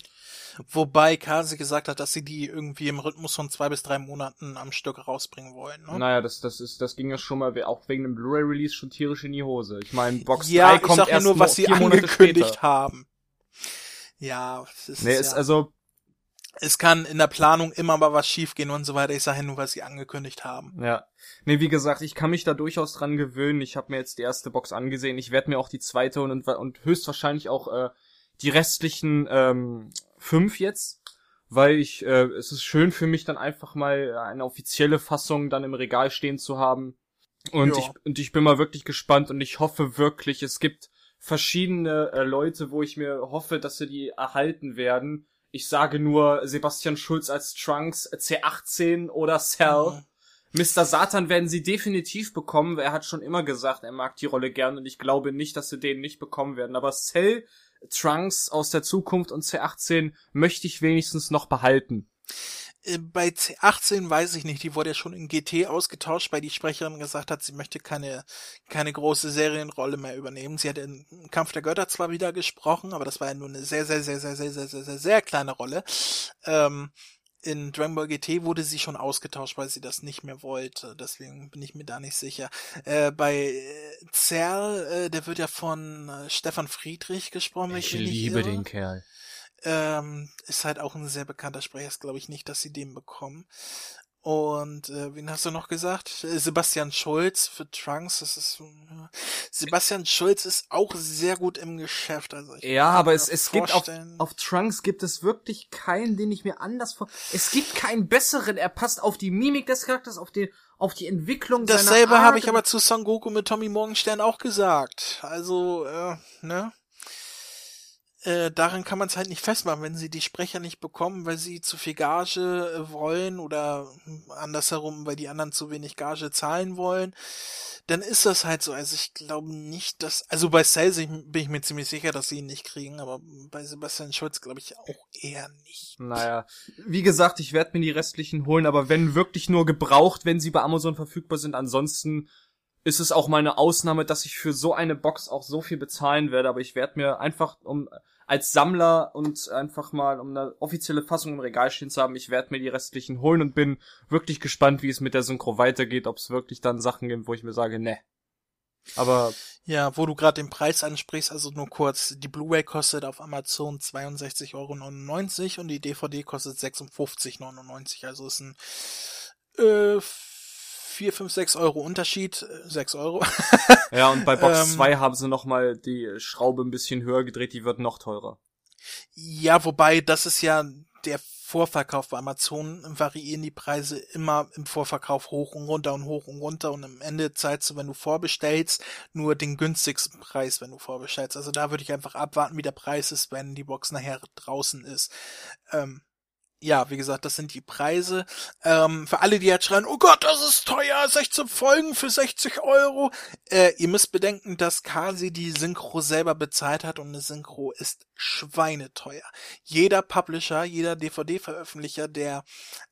Wobei Kasi gesagt hat, dass sie die irgendwie im Rhythmus von zwei bis drei Monaten am Stück rausbringen wollen. Ne? Naja, das, das ist, das ging ja schon mal auch wegen dem Blu-ray-Release schon tierisch in die Hose. Ich meine, Box ja, 3 kommt ich sag erst nur, was sie angekündigt haben. Ja, es ist, nee, ist ja. also es kann in der Planung immer mal was schiefgehen und so weiter. Ich sage nur, was sie angekündigt haben. Ja. Nee, wie gesagt, ich kann mich da durchaus dran gewöhnen. Ich habe mir jetzt die erste Box angesehen. Ich werde mir auch die zweite und, und höchstwahrscheinlich auch äh, die restlichen ähm, fünf jetzt, weil ich, äh, es ist schön für mich dann einfach mal eine offizielle Fassung dann im Regal stehen zu haben. Und ich, und ich bin mal wirklich gespannt und ich hoffe wirklich, es gibt verschiedene äh, Leute, wo ich mir hoffe, dass sie die erhalten werden. Ich sage nur Sebastian Schulz als Trunks, C18 oder Cell. Mhm. Mr. Satan werden sie definitiv bekommen. Er hat schon immer gesagt, er mag die Rolle gern und ich glaube nicht, dass sie den nicht bekommen werden. Aber Cell Trunks aus der Zukunft und C18 möchte ich wenigstens noch behalten. Äh, bei C18 weiß ich nicht, die wurde ja schon in GT ausgetauscht, weil die Sprecherin gesagt hat, sie möchte keine, keine große Serienrolle mehr übernehmen. Sie hat in Kampf der Götter zwar wieder gesprochen, aber das war ja nur eine sehr, sehr, sehr, sehr, sehr, sehr, sehr, sehr, sehr kleine Rolle. Ähm, in Dragon Ball GT wurde sie schon ausgetauscht, weil sie das nicht mehr wollte. Deswegen bin ich mir da nicht sicher. Äh, bei äh, Zerl, äh, der wird ja von äh, Stefan Friedrich gesprochen. Ich, ich liebe den Kerl. Ähm, ist halt auch ein sehr bekannter Sprecher. Ist glaube ich nicht, dass sie den bekommen. Und äh, wen hast du noch gesagt? Äh, Sebastian Schulz für Trunks. Das ist äh, Sebastian Schulz ist auch sehr gut im Geschäft. Also ja, aber es, es gibt auf, auf Trunks gibt es wirklich keinen, den ich mir anders vor. Es gibt keinen besseren. Er passt auf die Mimik des Charakters, auf die auf die Entwicklung. Dasselbe habe ich aber zu Son Goku mit Tommy Morgenstern auch gesagt. Also äh, ne äh, daran kann man es halt nicht festmachen, wenn sie die Sprecher nicht bekommen, weil sie zu viel Gage äh, wollen oder andersherum, weil die anderen zu wenig Gage zahlen wollen, dann ist das halt so. Also ich glaube nicht, dass, also bei Sales bin ich mir ziemlich sicher, dass sie ihn nicht kriegen, aber bei Sebastian Schulz glaube ich auch eher nicht. Naja, wie gesagt, ich werde mir die restlichen holen, aber wenn wirklich nur gebraucht, wenn sie bei Amazon verfügbar sind, ansonsten ist es auch mal eine Ausnahme, dass ich für so eine Box auch so viel bezahlen werde, aber ich werde mir einfach um als Sammler und einfach mal um eine offizielle Fassung im Regal stehen zu haben, ich werde mir die restlichen holen und bin wirklich gespannt, wie es mit der Synchro weitergeht, ob es wirklich dann Sachen gibt, wo ich mir sage, ne. Aber ja, wo du gerade den Preis ansprichst, also nur kurz, die Blu-ray kostet auf Amazon 62,99 Euro und die DVD kostet 56,99, also ist ein äh, 4, 5, 6 Euro Unterschied, 6 äh, Euro. ja, und bei Box 2 ähm, haben sie nochmal die Schraube ein bisschen höher gedreht, die wird noch teurer. Ja, wobei, das ist ja der Vorverkauf bei Amazon, variieren die Preise immer im Vorverkauf hoch und runter und hoch und runter und am Ende zahlst du, wenn du vorbestellst, nur den günstigsten Preis, wenn du vorbestellst. Also da würde ich einfach abwarten, wie der Preis ist, wenn die Box nachher draußen ist. Ähm, ja, wie gesagt, das sind die Preise. Ähm, für alle, die jetzt schreien, oh Gott, das ist teuer, 16 Folgen für 60 Euro. Äh, ihr müsst bedenken, dass Kasi die Synchro selber bezahlt hat und eine Synchro ist schweineteuer. Jeder Publisher, jeder DVD-Veröffentlicher, der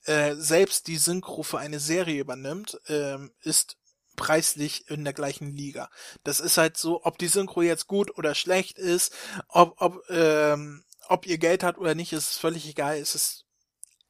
äh, selbst die Synchro für eine Serie übernimmt, äh, ist preislich in der gleichen Liga. Das ist halt so, ob die Synchro jetzt gut oder schlecht ist, ob, ob, ähm, ob ihr Geld hat oder nicht, ist völlig egal. Es ist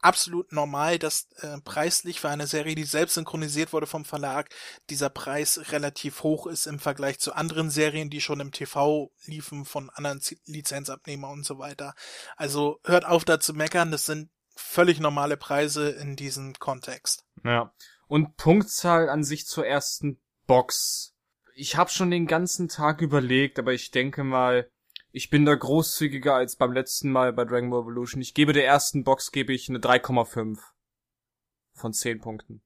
absolut normal, dass äh, preislich für eine Serie, die selbst synchronisiert wurde vom Verlag, dieser Preis relativ hoch ist im Vergleich zu anderen Serien, die schon im TV liefen von anderen Z Lizenzabnehmer und so weiter. Also hört auf da zu meckern, das sind völlig normale Preise in diesem Kontext. Ja. Und Punktzahl an sich zur ersten Box. Ich habe schon den ganzen Tag überlegt, aber ich denke mal, Ich bin da großzügiger als beim letzten Mal bei Dragon Ball Evolution. Ich gebe der ersten Box gebe ich eine 3,5 von 10 Punkten.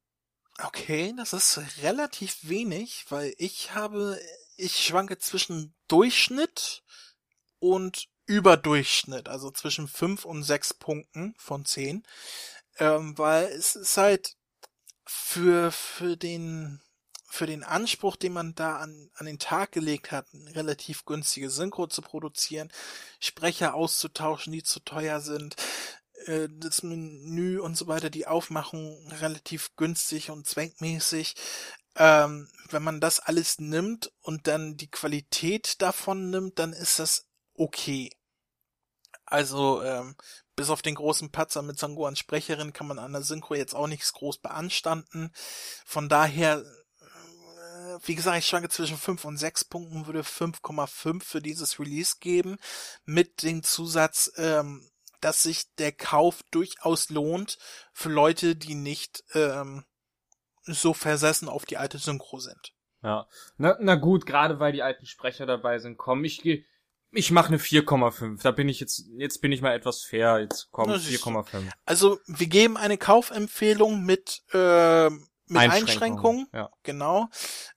Okay, das ist relativ wenig, weil ich habe, ich schwanke zwischen Durchschnitt und Überdurchschnitt, also zwischen 5 und 6 Punkten von 10. Ähm, weil es ist halt für, für den, für den Anspruch, den man da an, an den Tag gelegt hat, relativ günstige Synchro zu produzieren, Sprecher auszutauschen, die zu teuer sind, äh, das Menü und so weiter, die Aufmachung relativ günstig und zweckmäßig. Ähm, wenn man das alles nimmt und dann die Qualität davon nimmt, dann ist das okay. Also, ähm, bis auf den großen Patzer mit Sangoans Sprecherin kann man an der Synchro jetzt auch nichts groß beanstanden. Von daher, wie gesagt, ich schwanke zwischen 5 und 6 Punkten, würde 5,5 für dieses Release geben, mit dem Zusatz, ähm, dass sich der Kauf durchaus lohnt für Leute, die nicht ähm, so versessen auf die alte Synchro sind. Ja. Na, na gut, gerade weil die alten Sprecher dabei sind, komm, ich gehe ich mache eine 4,5. Da bin ich jetzt, jetzt bin ich mal etwas fair. Jetzt komm, 4,5. Also, wir geben eine Kaufempfehlung mit, äh, mit Einschränkungen. Einschränkungen. Ja. Genau.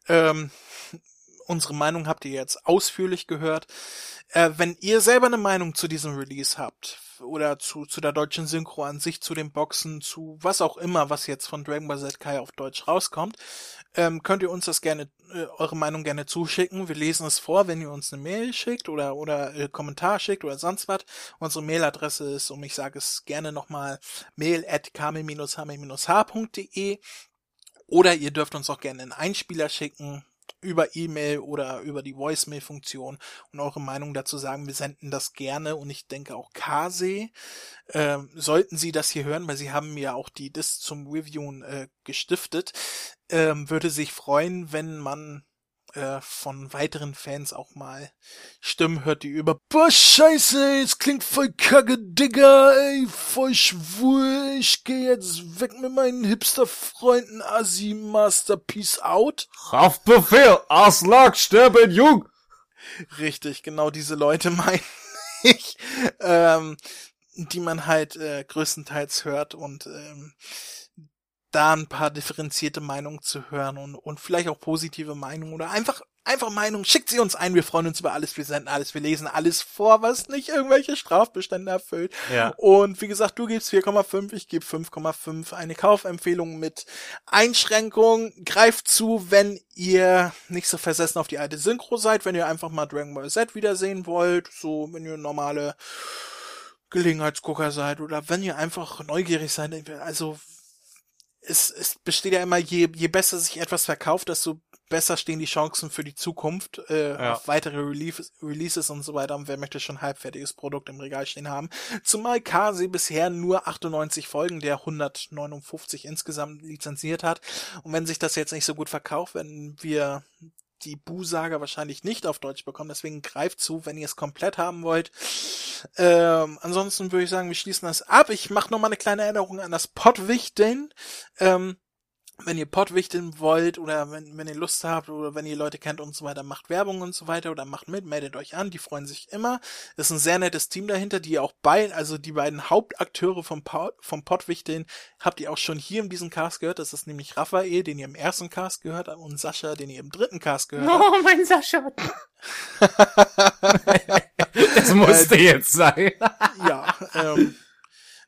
Ähm, unsere Meinung habt ihr jetzt ausführlich gehört. Äh, wenn ihr selber eine Meinung zu diesem Release habt, oder zu, zu der deutschen Synchro an sich, zu den Boxen, zu was auch immer, was jetzt von Dragon Ball Z Kai auf Deutsch rauskommt, ähm, könnt ihr uns das gerne, äh, eure Meinung gerne zuschicken. Wir lesen es vor, wenn ihr uns eine Mail schickt oder, oder äh, Kommentar schickt oder sonst was. Unsere Mailadresse ist, um ich sage es gerne nochmal, mail at h-de oder ihr dürft uns auch gerne einen Einspieler schicken über E-Mail oder über die Voicemail-Funktion und eure Meinung dazu sagen. Wir senden das gerne und ich denke auch Kase, äh, sollten Sie das hier hören, weil Sie haben mir auch die Disc zum Reviewen äh, gestiftet, ähm, würde sich freuen, wenn man äh, von weiteren Fans auch mal Stimmen hört, die über Boah, scheiße, es klingt voll kacke, Digga, ey, voll schwul, ich geh jetzt weg mit meinen Hipster-Freunden, Assi, Master, Peace out. Haftbefehl, Aslak, sterben jung. Richtig, genau diese Leute meine ich, ähm, die man halt äh, größtenteils hört und ähm, da ein paar differenzierte Meinungen zu hören und, und vielleicht auch positive Meinungen oder einfach, einfach Meinungen. Schickt sie uns ein. Wir freuen uns über alles. Wir senden alles. Wir lesen alles vor, was nicht irgendwelche Strafbestände erfüllt. Ja. Und wie gesagt, du gibst 4,5, ich gebe 5,5. Eine Kaufempfehlung mit Einschränkung. Greift zu, wenn ihr nicht so versessen auf die alte Synchro seid, wenn ihr einfach mal Dragon Ball Z wiedersehen wollt. So, wenn ihr normale Gelegenheitsgucker seid oder wenn ihr einfach neugierig seid. Also, es, es besteht ja immer, je, je besser sich etwas verkauft, desto besser stehen die Chancen für die Zukunft äh, ja. auf weitere Release, Releases und so weiter. Und wer möchte schon ein halbfertiges Produkt im Regal stehen haben? Zumal Kasi bisher nur 98 Folgen der 159 insgesamt lizenziert hat. Und wenn sich das jetzt nicht so gut verkauft, wenn wir die Bu-Saga wahrscheinlich nicht auf Deutsch bekommen, deswegen greift zu, wenn ihr es komplett haben wollt. Ähm, ansonsten würde ich sagen, wir schließen das ab. Ich mache mal eine kleine Erinnerung an das Pottwichteln. Ähm, wenn ihr Pottwichteln wollt oder wenn, wenn ihr Lust habt oder wenn ihr Leute kennt und so weiter, macht Werbung und so weiter oder macht mit, meldet euch an, die freuen sich immer. Ist ein sehr nettes Team dahinter, die auch bei, also die beiden Hauptakteure vom, vom Pottwichteln habt ihr auch schon hier in diesem Cast gehört. Das ist nämlich Raphael, den ihr im ersten Cast gehört habt und Sascha, den ihr im dritten Cast gehört habt. Oh, mein Sascha. das musste äh, jetzt sein. ja, ähm,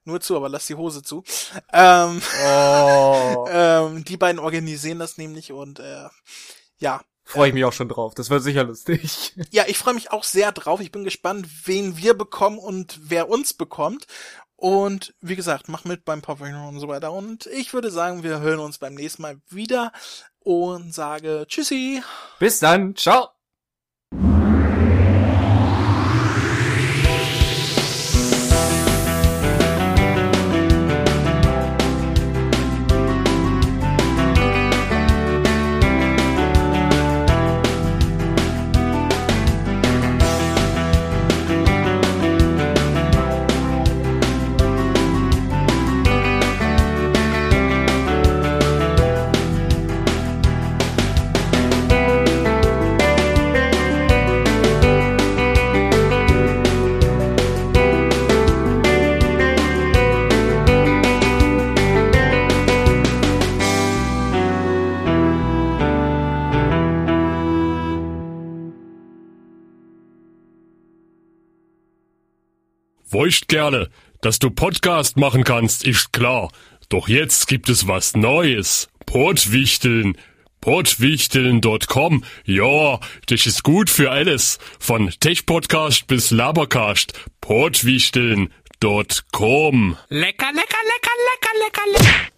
nur zu, aber lass die Hose zu. Ähm, oh. ähm, die beiden organisieren das nämlich und äh, ja. Freue ich mich auch schon drauf. Das wird sicher lustig. Ja, ich freue mich auch sehr drauf. Ich bin gespannt, wen wir bekommen und wer uns bekommt. Und wie gesagt, mach mit beim Popping und so weiter. Und ich würde sagen, wir hören uns beim nächsten Mal wieder und sage Tschüssi. Bis dann. Ciao. Feucht gerne. Dass du Podcast machen kannst, ist klar. Doch jetzt gibt es was Neues. Portwichteln. Portwichteln.com. Ja, das ist gut für alles. Von Tech-Podcast bis Labercast. Portwichteln.com. Lecker, lecker, lecker, lecker, lecker, lecker.